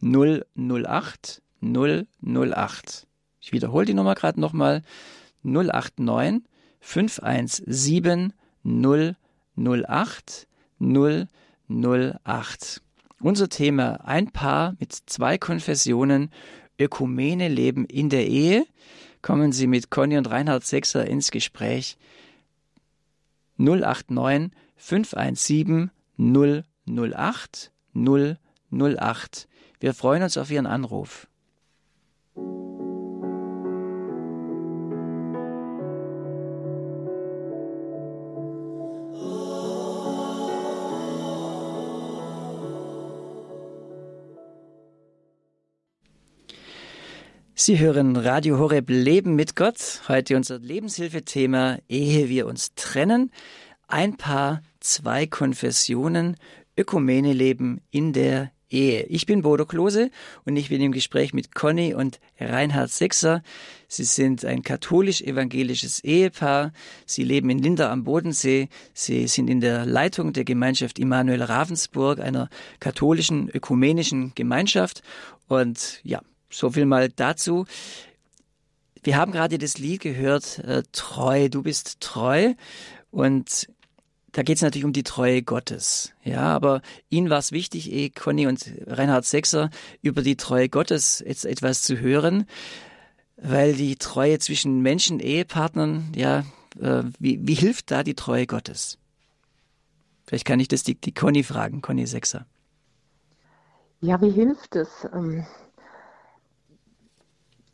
Speaker 1: 008 008. Ich wiederhole die Nummer gerade nochmal. 089 517 008 008. Unser Thema ein Paar mit zwei Konfessionen, Ökumene leben in der Ehe. Kommen Sie mit Conny und Reinhard Sechser ins Gespräch. 089 517 008 008. Wir freuen uns auf Ihren Anruf. Sie hören Radio Horeb Leben mit Gott. Heute unser Lebenshilfethema Ehe wir uns trennen. Ein Paar, zwei Konfessionen, Ökumene leben in der Ehe. Ich bin Bodo Klose und ich bin im Gespräch mit Conny und Reinhard Sechser. Sie sind ein katholisch-evangelisches Ehepaar. Sie leben in Linda am Bodensee. Sie sind in der Leitung der Gemeinschaft Immanuel Ravensburg, einer katholischen ökumenischen Gemeinschaft. Und ja, so viel mal dazu. Wir haben gerade das Lied gehört, äh, Treu, du bist treu. Und da geht es natürlich um die Treue Gottes. Ja, aber Ihnen war es wichtig, eh, Conny und Reinhard Sechser, über die Treue Gottes jetzt etwas zu hören, weil die Treue zwischen Menschen, Ehepartnern, ja, äh, wie, wie hilft da die Treue Gottes? Vielleicht kann ich das die, die Conny fragen, Conny Sechser.
Speaker 2: Ja, wie hilft es?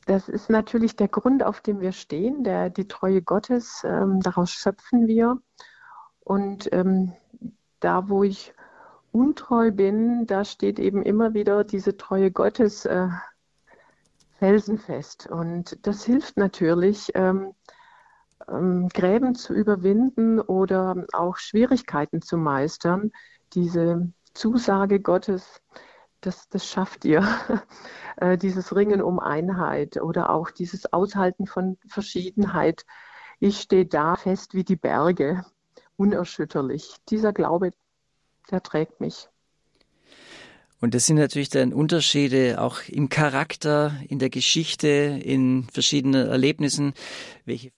Speaker 2: Das ist natürlich der Grund, auf dem wir stehen, der, die Treue Gottes. Ähm, daraus schöpfen wir. Und ähm, da, wo ich untreu bin, da steht eben immer wieder diese Treue Gottes äh, felsenfest. Und das hilft natürlich, ähm, ähm, Gräben zu überwinden oder auch Schwierigkeiten zu meistern. Diese Zusage Gottes, das, das schafft ihr. *laughs* Äh, dieses Ringen um Einheit oder auch dieses Aushalten von Verschiedenheit. Ich stehe da fest wie die Berge, unerschütterlich. Dieser Glaube, der trägt mich.
Speaker 1: Und das sind natürlich dann Unterschiede auch im Charakter, in der Geschichte, in verschiedenen Erlebnissen, welche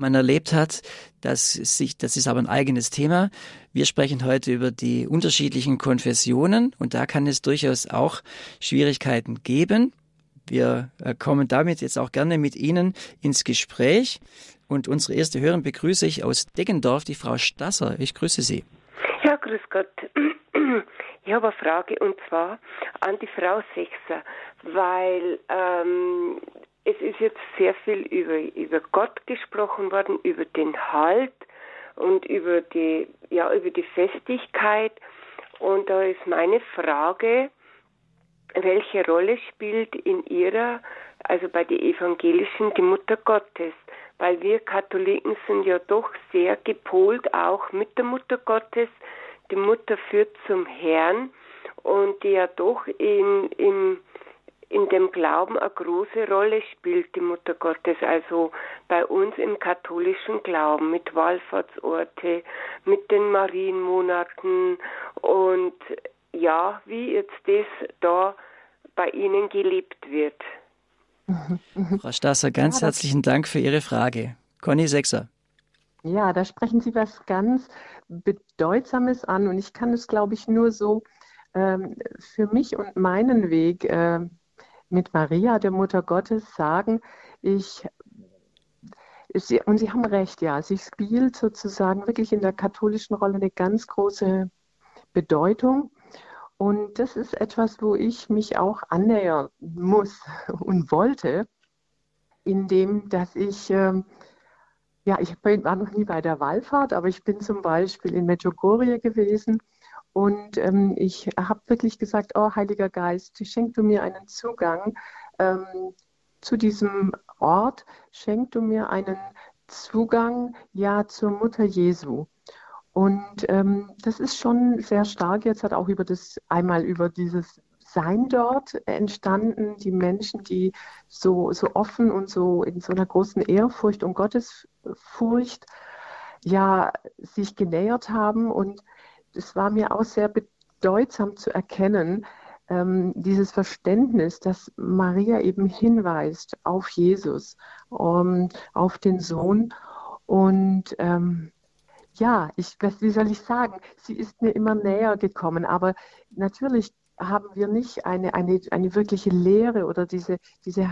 Speaker 1: man erlebt hat. Das sich, das ist aber ein eigenes Thema. Wir sprechen heute über die unterschiedlichen Konfessionen und da kann es durchaus auch Schwierigkeiten geben. Wir äh, kommen damit jetzt auch gerne mit Ihnen ins Gespräch. Und unsere erste Hörerin begrüße ich aus Deggendorf, die Frau Stasser. Ich grüße Sie.
Speaker 4: Ja, grüß Gott. *clears throat* Ich habe eine Frage und zwar an die Frau Sechser, weil ähm, es ist jetzt sehr viel über, über Gott gesprochen worden, über den Halt und über die, ja, über die Festigkeit. Und da ist meine Frage, welche Rolle spielt in ihrer, also bei den Evangelischen, die Mutter Gottes? Weil wir Katholiken sind ja doch sehr gepolt, auch mit der Mutter Gottes, die Mutter führt zum Herrn und die ja doch in, in, in dem Glauben eine große Rolle spielt, die Mutter Gottes. Also bei uns im katholischen Glauben mit Wallfahrtsorte, mit den Marienmonaten und ja, wie jetzt das da bei Ihnen gelebt wird.
Speaker 1: Frau Stasser, ganz ja, herzlichen Dank für Ihre Frage. Conny Sechser.
Speaker 2: Ja, da sprechen Sie was ganz Bedeutsames an und ich kann es, glaube ich, nur so ähm, für mich und meinen Weg äh, mit Maria, der Mutter Gottes, sagen. Ich Sie, und Sie haben recht, ja, sie spielt sozusagen wirklich in der katholischen Rolle eine ganz große Bedeutung. Und das ist etwas, wo ich mich auch annähern muss *laughs* und wollte, indem dass ich ähm, ja, ich war noch nie bei der Wallfahrt, aber ich bin zum Beispiel in Medjugorje gewesen und ähm, ich habe wirklich gesagt, oh Heiliger Geist, schenk du mir einen Zugang ähm, zu diesem Ort, schenk du mir einen Zugang ja zur Mutter Jesu. Und ähm, das ist schon sehr stark jetzt hat auch über das einmal über dieses sein dort entstanden, die Menschen, die so, so offen und so in so einer großen Ehrfurcht und Gottesfurcht ja sich genähert haben. Und es war mir auch sehr bedeutsam zu erkennen, ähm, dieses Verständnis, dass Maria eben hinweist auf Jesus, um, auf den Sohn. Und ähm, ja, ich, wie soll ich sagen, sie ist mir immer näher gekommen. Aber natürlich haben wir nicht eine, eine, eine wirkliche Lehre oder diese, diese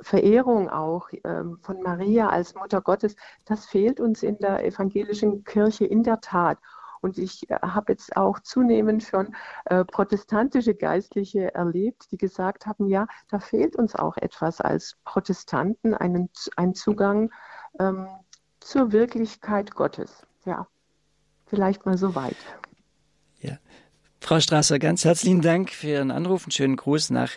Speaker 2: Verehrung auch ähm, von Maria als Mutter Gottes, das fehlt uns in der evangelischen Kirche in der Tat. Und ich äh, habe jetzt auch zunehmend schon äh, protestantische Geistliche erlebt, die gesagt haben, ja, da fehlt uns auch etwas als Protestanten, einen, ein Zugang ähm, zur Wirklichkeit Gottes. Ja, vielleicht mal so weit.
Speaker 1: Ja, Frau Strasser, ganz herzlichen Dank für Ihren Anruf und schönen Gruß nach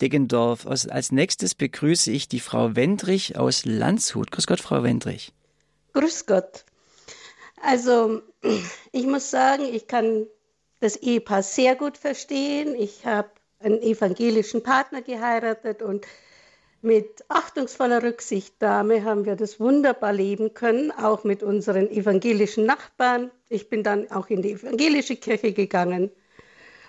Speaker 1: Deggendorf. Als nächstes begrüße ich die Frau Wendrich aus Landshut. Grüß Gott, Frau Wendrich.
Speaker 5: Grüß Gott. Also, *clears throat* ich muss sagen, ich kann das Ehepaar sehr gut verstehen. Ich habe einen evangelischen Partner geheiratet und mit achtungsvoller Rücksichtnahme haben wir das wunderbar leben können, auch mit unseren evangelischen Nachbarn. Ich bin dann auch in die evangelische Kirche gegangen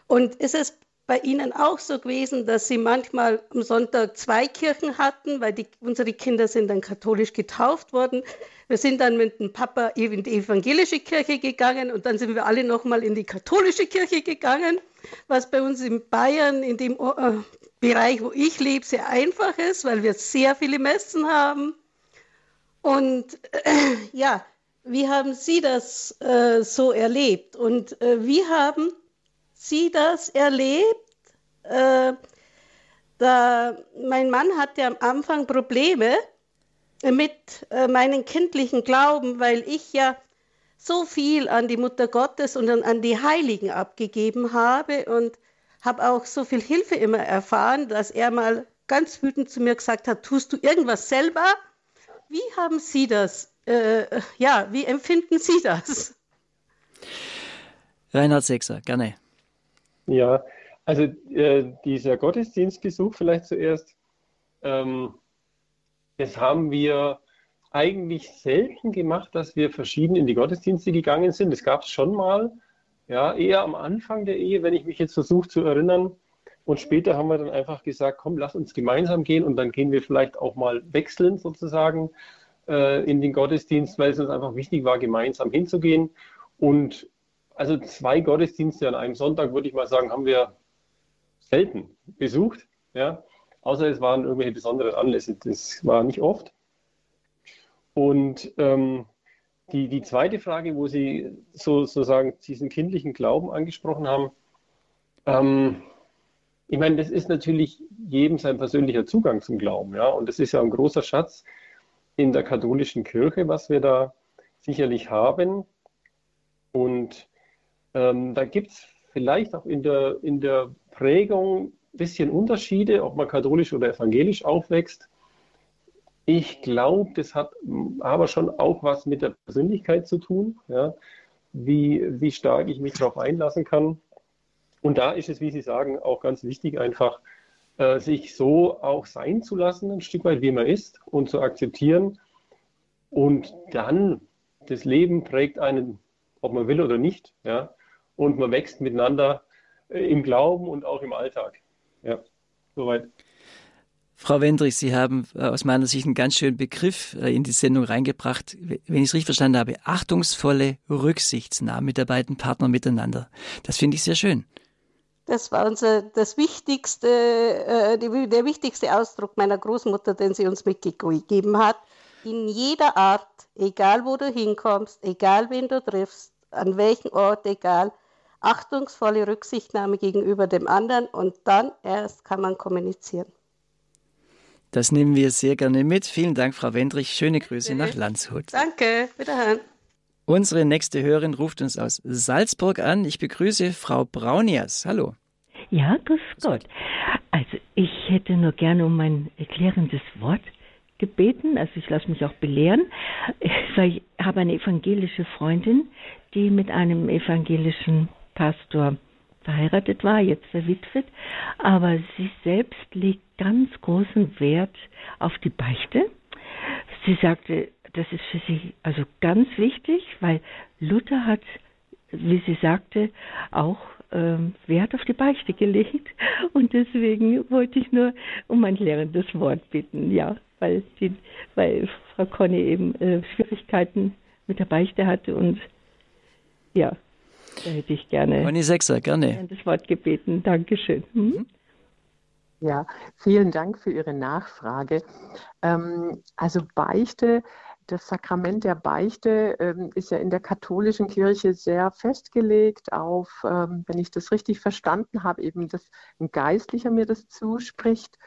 Speaker 5: und ist es bei Ihnen auch so gewesen, dass Sie manchmal am Sonntag zwei Kirchen hatten, weil die, unsere Kinder sind dann katholisch getauft worden. Wir sind dann mit dem Papa in die evangelische Kirche gegangen und dann sind wir alle nochmal in die katholische Kirche gegangen, was bei uns in Bayern, in dem äh, Bereich, wo ich lebe, sehr einfach ist, weil wir sehr viele Messen haben. Und äh, ja, wie haben Sie das äh, so erlebt? Und äh, wie haben Sie das erlebt, äh, da, mein Mann hatte am Anfang Probleme mit äh, meinem kindlichen Glauben, weil ich ja so viel an die Mutter Gottes und an die Heiligen abgegeben habe und habe auch so viel Hilfe immer erfahren, dass er mal ganz wütend zu mir gesagt hat, tust du irgendwas selber? Wie haben Sie das? Äh, ja, wie empfinden Sie das?
Speaker 1: Reinhard Sechser, gerne.
Speaker 3: Ja, also äh, dieser Gottesdienstbesuch vielleicht zuerst, ähm, das haben wir eigentlich selten gemacht, dass wir verschieden in die Gottesdienste gegangen sind. Das gab es schon mal, ja, eher am Anfang der Ehe, wenn ich mich jetzt versuche zu erinnern. Und später haben wir dann einfach gesagt, komm, lass uns gemeinsam gehen und dann gehen wir vielleicht auch mal wechseln sozusagen äh, in den Gottesdienst, weil es uns einfach wichtig war, gemeinsam hinzugehen. Und also zwei Gottesdienste an einem Sonntag, würde ich mal sagen, haben wir selten besucht. Ja? Außer es waren irgendwelche besonderen Anlässe. Das war nicht oft. Und ähm, die, die zweite Frage, wo Sie so, sozusagen diesen kindlichen Glauben angesprochen haben, ähm, ich meine, das ist natürlich jedem sein persönlicher Zugang zum Glauben, ja, und das ist ja ein großer Schatz in der katholischen Kirche, was wir da sicherlich haben. Und ähm, da gibt es vielleicht auch in der, in der Prägung ein bisschen Unterschiede, ob man katholisch oder evangelisch aufwächst. Ich glaube, das hat aber schon auch was mit der Persönlichkeit zu tun, ja? wie, wie stark ich mich darauf einlassen kann. Und da ist es, wie Sie sagen, auch ganz wichtig, einfach äh, sich so auch sein zu lassen, ein Stück weit, wie man ist und zu akzeptieren. Und dann, das Leben prägt einen, ob man will oder nicht, ja, und man wächst miteinander äh, im Glauben und auch im Alltag. Ja, soweit.
Speaker 1: Frau Wendrich, Sie haben äh, aus meiner Sicht einen ganz schönen Begriff äh, in die Sendung reingebracht, wenn ich es richtig verstanden habe, achtungsvolle Rücksichtnahme der beiden Partner miteinander. Das finde ich sehr schön.
Speaker 5: Das war unser, das wichtigste, äh, der wichtigste Ausdruck meiner Großmutter, den sie uns mitgegeben hat. In jeder Art, egal wo du hinkommst, egal wen du triffst, an welchem Ort, egal, achtungsvolle Rücksichtnahme gegenüber dem anderen und dann erst kann man kommunizieren.
Speaker 1: Das nehmen wir sehr gerne mit. Vielen Dank, Frau Wendrich. Schöne Grüße nach Landshut.
Speaker 5: Danke, wiederhören.
Speaker 1: Unsere nächste Hörerin ruft uns aus Salzburg an. Ich begrüße Frau Braunias. Hallo.
Speaker 6: Ja, grüß Gott. Also ich hätte nur gerne um ein erklärendes Wort gebeten. Also ich lasse mich auch belehren. Ich habe eine evangelische Freundin, die mit einem evangelischen Pastor verheiratet war, jetzt verwitwet, aber sie selbst legt ganz großen Wert auf die Beichte. Sie sagte, das ist für sie also ganz wichtig, weil Luther hat, wie sie sagte, auch ähm, Wert auf die Beichte gelegt *laughs* und deswegen wollte ich nur um ein lehrendes Wort bitten, ja, weil die, weil Frau Conny eben äh, Schwierigkeiten mit der Beichte hatte und ja, da hätte ich gerne.
Speaker 1: Conny Sechser, gerne.
Speaker 6: Das Wort gebeten. Dankeschön. Hm? Mhm.
Speaker 2: Ja, vielen Dank für Ihre Nachfrage. Ähm, also Beichte, das Sakrament der Beichte ähm, ist ja in der katholischen Kirche sehr festgelegt auf, ähm, wenn ich das richtig verstanden habe, eben, dass ein Geistlicher mir das zuspricht.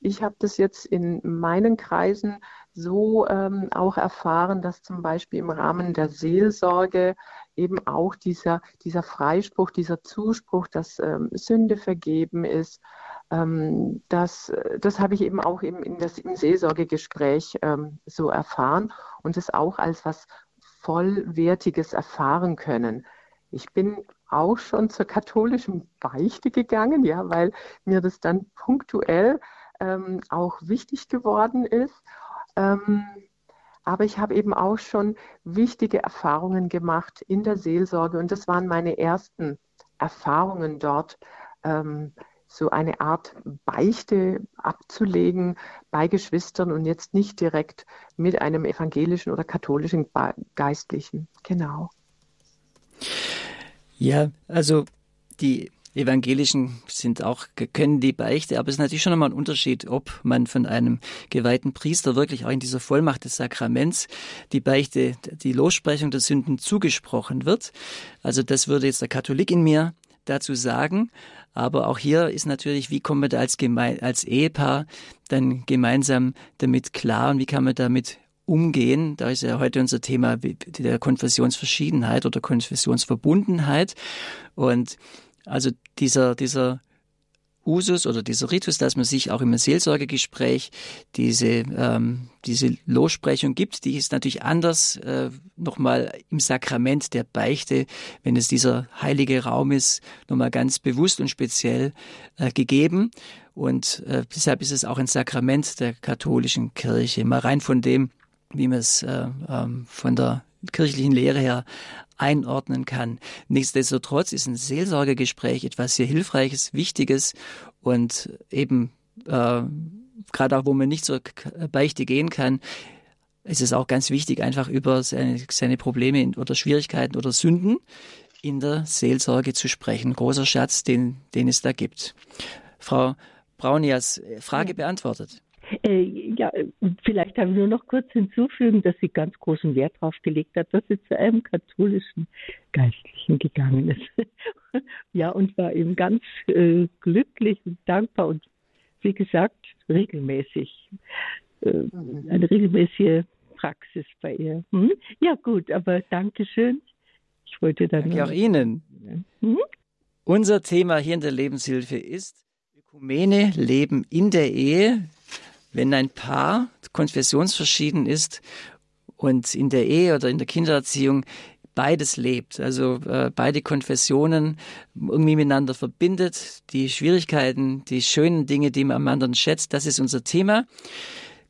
Speaker 2: Ich habe das jetzt in meinen Kreisen so ähm, auch erfahren, dass zum Beispiel im Rahmen der Seelsorge eben auch dieser, dieser Freispruch, dieser Zuspruch, dass ähm, Sünde vergeben ist, ähm, das, das habe ich eben auch im, in das, im Seelsorgegespräch ähm, so erfahren und es auch als was Vollwertiges erfahren können. Ich bin auch schon zur katholischen Beichte gegangen, ja, weil mir das dann punktuell ähm, auch wichtig geworden ist. Ähm, aber ich habe eben auch schon wichtige Erfahrungen gemacht in der Seelsorge und das waren meine ersten Erfahrungen dort, ähm, so eine Art Beichte abzulegen bei Geschwistern und jetzt nicht direkt mit einem evangelischen oder katholischen Geistlichen. Genau.
Speaker 1: Ja, also die Evangelischen sind auch, können die Beichte, aber es ist natürlich schon einmal ein Unterschied, ob man von einem geweihten Priester wirklich auch in dieser Vollmacht des Sakraments die Beichte, die Lossprechung der Sünden zugesprochen wird. Also das würde jetzt der Katholik in mir dazu sagen. Aber auch hier ist natürlich, wie kommen wir da als, Geme als Ehepaar dann gemeinsam damit klar und wie kann man damit umgehen. Da ist ja heute unser Thema der Konfessionsverschiedenheit oder Konfessionsverbundenheit. Und also dieser, dieser Usus oder dieser Ritus, dass man sich auch im Seelsorgegespräch diese, ähm, diese Lossprechung gibt, die ist natürlich anders äh, nochmal im Sakrament der Beichte, wenn es dieser heilige Raum ist, nochmal ganz bewusst und speziell äh, gegeben. Und äh, deshalb ist es auch ein Sakrament der katholischen Kirche. Mal rein von dem, wie man es äh, ähm, von der kirchlichen Lehre her einordnen kann. Nichtsdestotrotz ist ein Seelsorgegespräch etwas sehr Hilfreiches, Wichtiges und eben äh, gerade auch, wo man nicht zur Beichte gehen kann, ist es auch ganz wichtig, einfach über seine, seine Probleme oder Schwierigkeiten oder Sünden in der Seelsorge zu sprechen. Großer Schatz, den, den es da gibt. Frau Braunias, Frage ja. beantwortet.
Speaker 6: Äh, ja, vielleicht habe ich nur noch kurz hinzufügen, dass sie ganz großen Wert darauf gelegt hat, dass sie zu einem katholischen Geistlichen gegangen ist. *laughs* ja, und war eben ganz äh, glücklich und dankbar und wie gesagt, regelmäßig. Äh, mhm. eine regelmäßige Praxis bei ihr. Hm? Ja, gut, aber Dankeschön. Ich wollte dann.
Speaker 1: Danke auch Ihnen. Hm? Unser Thema hier in der Lebenshilfe ist Ökumene, Leben in der Ehe wenn ein Paar konfessionsverschieden ist und in der Ehe oder in der Kindererziehung beides lebt, also äh, beide Konfessionen irgendwie miteinander verbindet, die Schwierigkeiten, die schönen Dinge, die man am anderen schätzt, das ist unser Thema.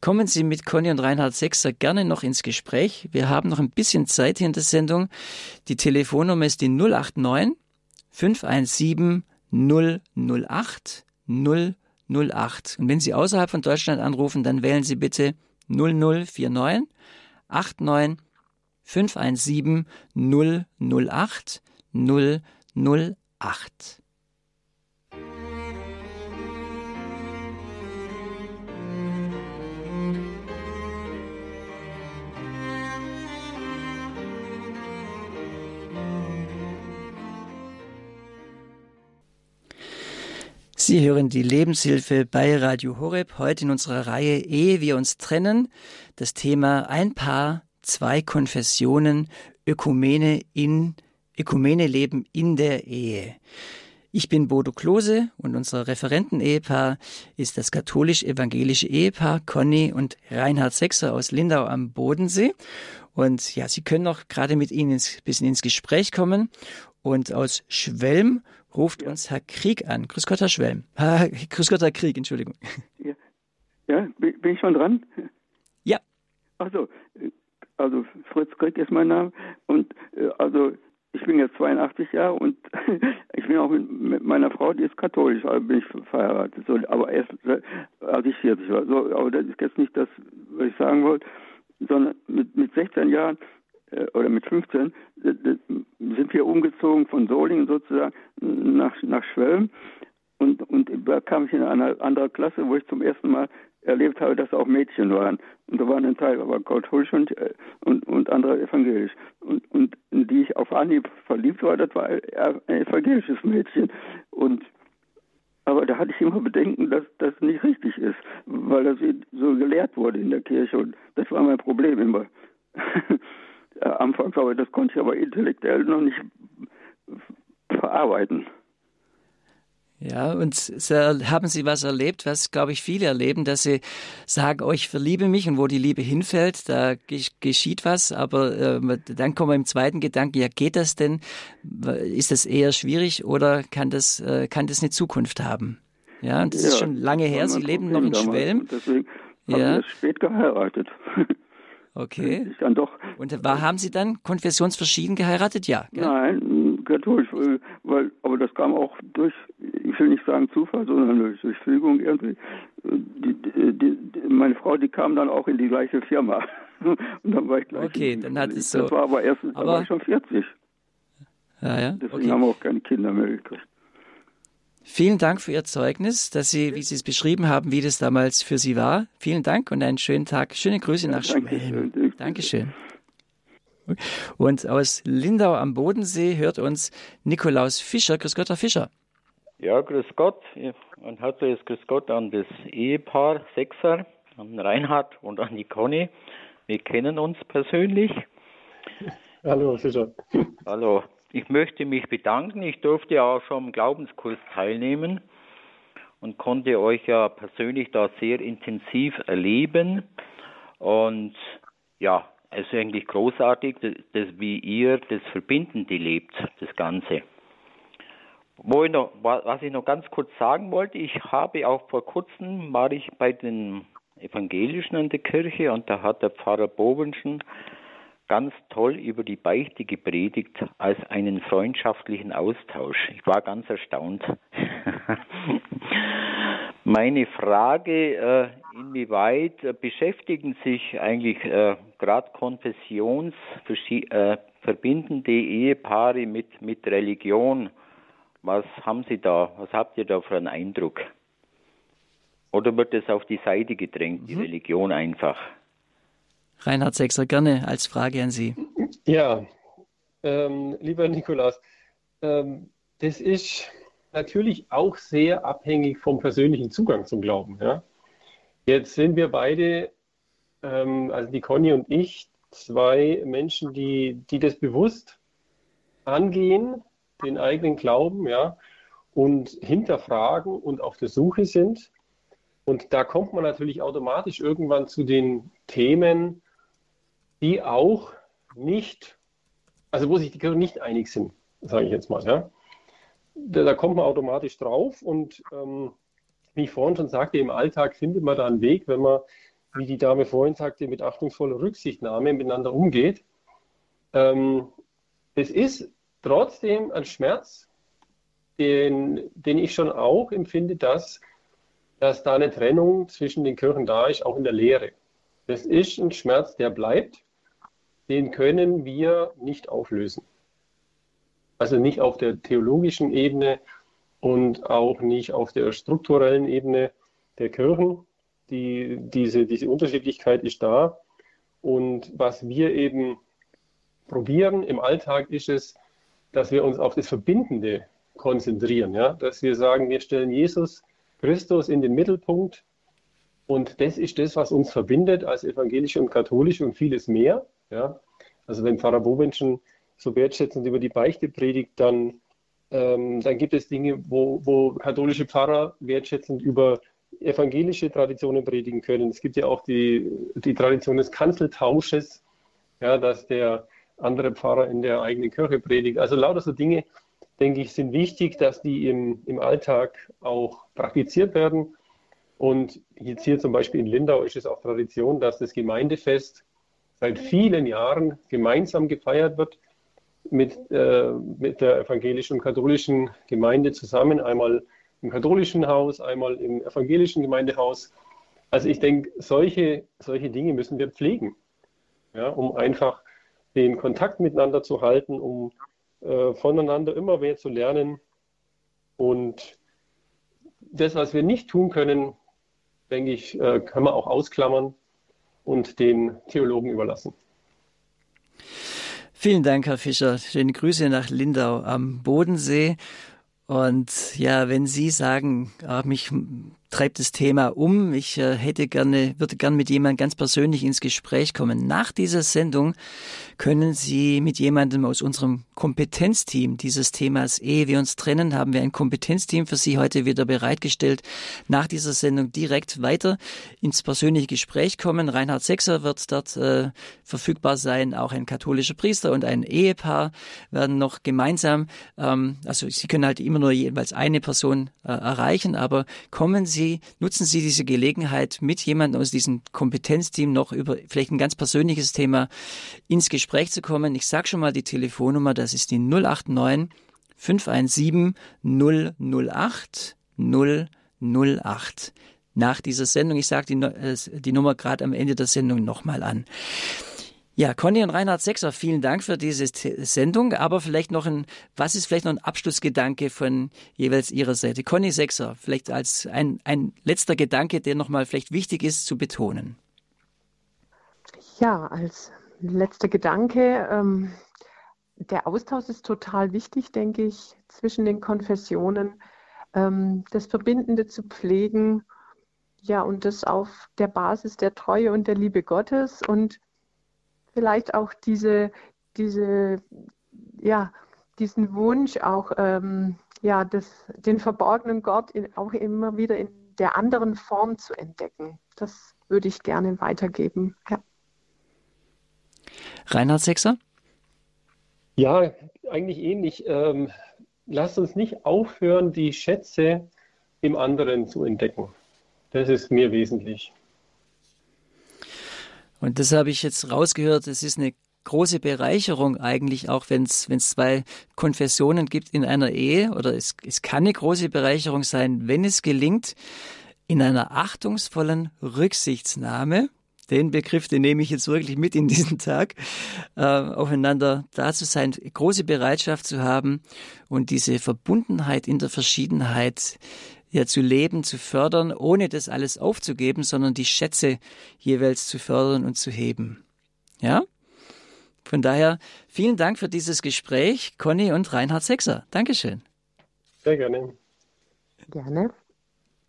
Speaker 1: Kommen Sie mit Conny und Reinhard Sechser gerne noch ins Gespräch. Wir haben noch ein bisschen Zeit hier in der Sendung. Die Telefonnummer ist die 089 517 008 008. 08. Und wenn Sie außerhalb von Deutschland anrufen, dann wählen Sie bitte 0049 89 517 008 008. Sie hören die Lebenshilfe bei Radio Horeb heute in unserer Reihe Ehe wir uns trennen. Das Thema ein Paar, zwei Konfessionen, Ökumene in Ökumene leben in der Ehe. Ich bin Bodo Klose und unser Referenten-Ehepaar ist das katholisch-evangelische Ehepaar Conny und Reinhard Sechser aus Lindau am Bodensee. Und ja, Sie können noch gerade mit Ihnen ein bisschen ins Gespräch kommen. Und aus Schwelm ruft uns Herr Krieg an. Grüß Gott, Herr Schwelm. Ha, *laughs* Grüß Gott, Herr Krieg, Entschuldigung.
Speaker 7: Ja, ja bin ich schon dran?
Speaker 1: Ja.
Speaker 7: Also, also Fritz Krieg ist mein Name und äh, also ich bin jetzt 82 Jahre und *laughs* ich bin auch mit, meiner Frau, die ist katholisch, also bin ich verheiratet. So, aber erst als ich 40 war. So, aber das ist jetzt nicht das, was ich sagen wollte, sondern mit, mit 16 Jahren äh, oder mit 15 sind wir umgezogen von Solingen sozusagen nach, nach Schwelm. Und, und da kam ich in eine andere Klasse, wo ich zum ersten Mal erlebt habe, dass auch Mädchen waren. Und da waren ein Teil aber katholisch und, äh, und, und andere evangelisch. Und, und in die ich auf Anhieb verliebt war, das war ein evangelisches Mädchen. Und aber da hatte ich immer Bedenken, dass das nicht richtig ist, weil das so gelehrt wurde in der Kirche. Und das war mein Problem immer. *laughs* äh, anfangs, aber das konnte ich aber intellektuell noch nicht verarbeiten.
Speaker 1: Ja, und haben Sie was erlebt, was, glaube ich, viele erleben, dass sie sagen, oh, ich verliebe mich und wo die Liebe hinfällt, da geschieht was, aber äh, dann kommen wir im zweiten Gedanken, ja, geht das denn? Ist das eher schwierig oder kann das, äh, kann das eine Zukunft haben? Ja, und das ja, ist schon lange her, Sie leben noch in Schwelm.
Speaker 7: Deswegen ja. habe ich spät geheiratet. *laughs*
Speaker 1: Okay.
Speaker 7: Ich dann doch.
Speaker 1: Und war, haben Sie dann konfessionsverschieden geheiratet? Ja.
Speaker 7: Gell? Nein, katholisch, weil, aber das kam auch durch, ich will nicht sagen Zufall, sondern durch, durch Fügung irgendwie. Die, die, die, meine Frau, die kam dann auch in die gleiche Firma. *laughs* Und dann war ich gleich.
Speaker 1: Okay, dann hat es so.
Speaker 7: Das war aber erst, aber, da war ich schon 40.
Speaker 1: Ja, ja.
Speaker 7: Deswegen
Speaker 1: okay.
Speaker 7: haben wir auch keine Kinder mehr gekriegt.
Speaker 1: Vielen Dank für Ihr Zeugnis, dass Sie, wie Sie es beschrieben haben, wie das damals für Sie war. Vielen Dank und einen schönen Tag. Schöne Grüße nach Schwelm. Dankeschön. Und aus Lindau am Bodensee hört uns Nikolaus Fischer. Grüß Gott, Herr Fischer.
Speaker 8: Ja, grüß Gott. Ein herzliches Grüß Gott an das Ehepaar Sechser, an Reinhard und an die Conny. Wir kennen uns persönlich.
Speaker 3: Hallo, Fischer.
Speaker 8: Hallo. Ich möchte mich bedanken. Ich durfte ja auch schon am Glaubenskurs teilnehmen und konnte euch ja persönlich da sehr intensiv erleben. Und ja, es ist eigentlich großartig, dass, dass, wie ihr das Verbindende lebt, das Ganze. Ich noch, was ich noch ganz kurz sagen wollte, ich habe auch vor kurzem, war ich bei den Evangelischen in der Kirche und da hat der Pfarrer Bovenschen ganz toll über die Beichte gepredigt als einen freundschaftlichen Austausch. Ich war ganz erstaunt. *laughs* Meine Frage, äh, inwieweit äh, beschäftigen sich eigentlich äh, gerade konfessionsverbindende Ehepaare mit, mit Religion? Was haben Sie da, was habt ihr da für einen Eindruck? Oder wird es auf die Seite gedrängt, mhm. die Religion einfach?
Speaker 1: Reinhard Sechser, gerne als Frage an Sie.
Speaker 3: Ja, ähm, lieber Nikolaus, ähm, das ist natürlich auch sehr abhängig vom persönlichen Zugang zum Glauben. Ja? Jetzt sind wir beide, ähm, also die Conny und ich, zwei Menschen, die, die das bewusst angehen, den eigenen Glauben, ja, und hinterfragen und auf der Suche sind. Und da kommt man natürlich automatisch irgendwann zu den Themen, die auch nicht, also wo sich die Kirchen nicht einig sind, sage ich jetzt mal. Ja. Da, da kommt man automatisch drauf und ähm, wie ich vorhin schon sagte, im Alltag findet man da einen Weg, wenn man, wie die Dame vorhin sagte, mit achtungsvoller Rücksichtnahme miteinander umgeht. Ähm, es ist trotzdem ein Schmerz, den, den ich schon auch empfinde, dass, dass da eine Trennung zwischen den Kirchen da ist, auch in der Lehre. Das ist ein Schmerz, der bleibt. Den können wir nicht auflösen. Also nicht auf der theologischen Ebene, und auch nicht auf der strukturellen Ebene der Kirchen. Die, diese, diese Unterschiedlichkeit ist da. Und was wir eben probieren im Alltag ist es, dass wir uns auf das Verbindende konzentrieren. Ja? Dass wir sagen, wir stellen Jesus Christus in den Mittelpunkt. Und das ist das, was uns verbindet als evangelische und katholische und vieles mehr. Ja? Also wenn Pfarrer Bobenschen so wertschätzend über die Beichte predigt, dann ähm, dann gibt es Dinge, wo, wo katholische Pfarrer wertschätzend über evangelische Traditionen predigen können. Es gibt ja auch die, die Tradition des Kanzeltausches, ja, dass der andere Pfarrer in der eigenen Kirche predigt. Also lauter so Dinge, denke ich, sind wichtig, dass die im, im Alltag auch praktiziert werden. Und jetzt hier zum Beispiel in Lindau ist es auch Tradition, dass das Gemeindefest seit vielen Jahren gemeinsam gefeiert wird mit, äh, mit der evangelischen und katholischen Gemeinde zusammen, einmal im katholischen Haus, einmal im evangelischen Gemeindehaus. Also ich denke, solche, solche Dinge müssen wir pflegen, ja, um einfach den Kontakt miteinander zu halten, um äh, voneinander immer mehr zu lernen. Und das, was wir nicht tun können, denke ich, äh, können wir auch ausklammern und den Theologen überlassen.
Speaker 1: Vielen Dank, Herr Fischer. Schöne Grüße nach Lindau am Bodensee. Und ja, wenn Sie sagen, ah, mich treibt das Thema um. Ich äh, hätte gerne, würde gerne mit jemandem ganz persönlich ins Gespräch kommen. Nach dieser Sendung können Sie mit jemandem aus unserem Kompetenzteam dieses Themas Ehe wir uns trennen, haben wir ein Kompetenzteam für Sie heute wieder bereitgestellt. Nach dieser Sendung direkt weiter ins persönliche Gespräch kommen. Reinhard Sechser wird dort äh, verfügbar sein. Auch ein katholischer Priester und ein Ehepaar werden noch gemeinsam, ähm, also Sie können halt immer nur jeweils eine Person äh, erreichen, aber kommen Sie Sie, nutzen Sie diese Gelegenheit, mit jemandem aus diesem Kompetenzteam noch über vielleicht ein ganz persönliches Thema ins Gespräch zu kommen. Ich sage schon mal die Telefonnummer, das ist die 089 517 008 008 nach dieser Sendung. Ich sage die, äh, die Nummer gerade am Ende der Sendung nochmal an. Ja, Conny und Reinhard Sechser, vielen Dank für diese Sendung. Aber vielleicht noch ein, was ist vielleicht noch ein Abschlussgedanke von jeweils Ihrer Seite? Conny Sechser, vielleicht als ein, ein letzter Gedanke, der nochmal vielleicht wichtig ist zu betonen.
Speaker 2: Ja, als letzter Gedanke, ähm, der Austausch ist total wichtig, denke ich, zwischen den Konfessionen. ähm, das Verbindende zu pflegen. Ja, und das auf der Basis der Treue und der Liebe Gottes und vielleicht auch diese, diese, ja, diesen Wunsch auch, ähm, ja, das, den verborgenen Gott in, auch immer wieder in der anderen Form zu entdecken. Das würde ich gerne weitergeben. Ja.
Speaker 1: Reinhard Sechser?
Speaker 3: Ja, eigentlich ähnlich. Ähm, lasst uns nicht aufhören, die Schätze im anderen zu entdecken. Das ist mir wesentlich.
Speaker 1: Und das habe ich jetzt rausgehört. Es ist eine große Bereicherung eigentlich, auch wenn es zwei Konfessionen gibt in einer Ehe, oder es, es kann eine große Bereicherung sein, wenn es gelingt, in einer achtungsvollen Rücksichtsnahme, den Begriff, den nehme ich jetzt wirklich mit in diesen Tag, äh, aufeinander da zu sein, große Bereitschaft zu haben und diese Verbundenheit in der Verschiedenheit ja zu leben, zu fördern, ohne das alles aufzugeben, sondern die Schätze jeweils zu fördern und zu heben. Ja? Von daher vielen Dank für dieses Gespräch, Conny und Reinhard Sechser. Dankeschön.
Speaker 3: Sehr gerne.
Speaker 2: Gerne.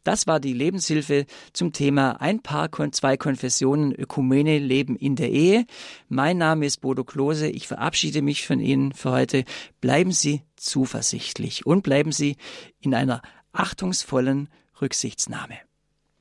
Speaker 1: Das war die Lebenshilfe zum Thema Ein Paar, zwei Konfessionen, Ökumene, Leben in der Ehe. Mein Name ist Bodo Klose. Ich verabschiede mich von Ihnen für heute. Bleiben Sie zuversichtlich und bleiben Sie in einer achtungsvollen Rücksichtsnahme.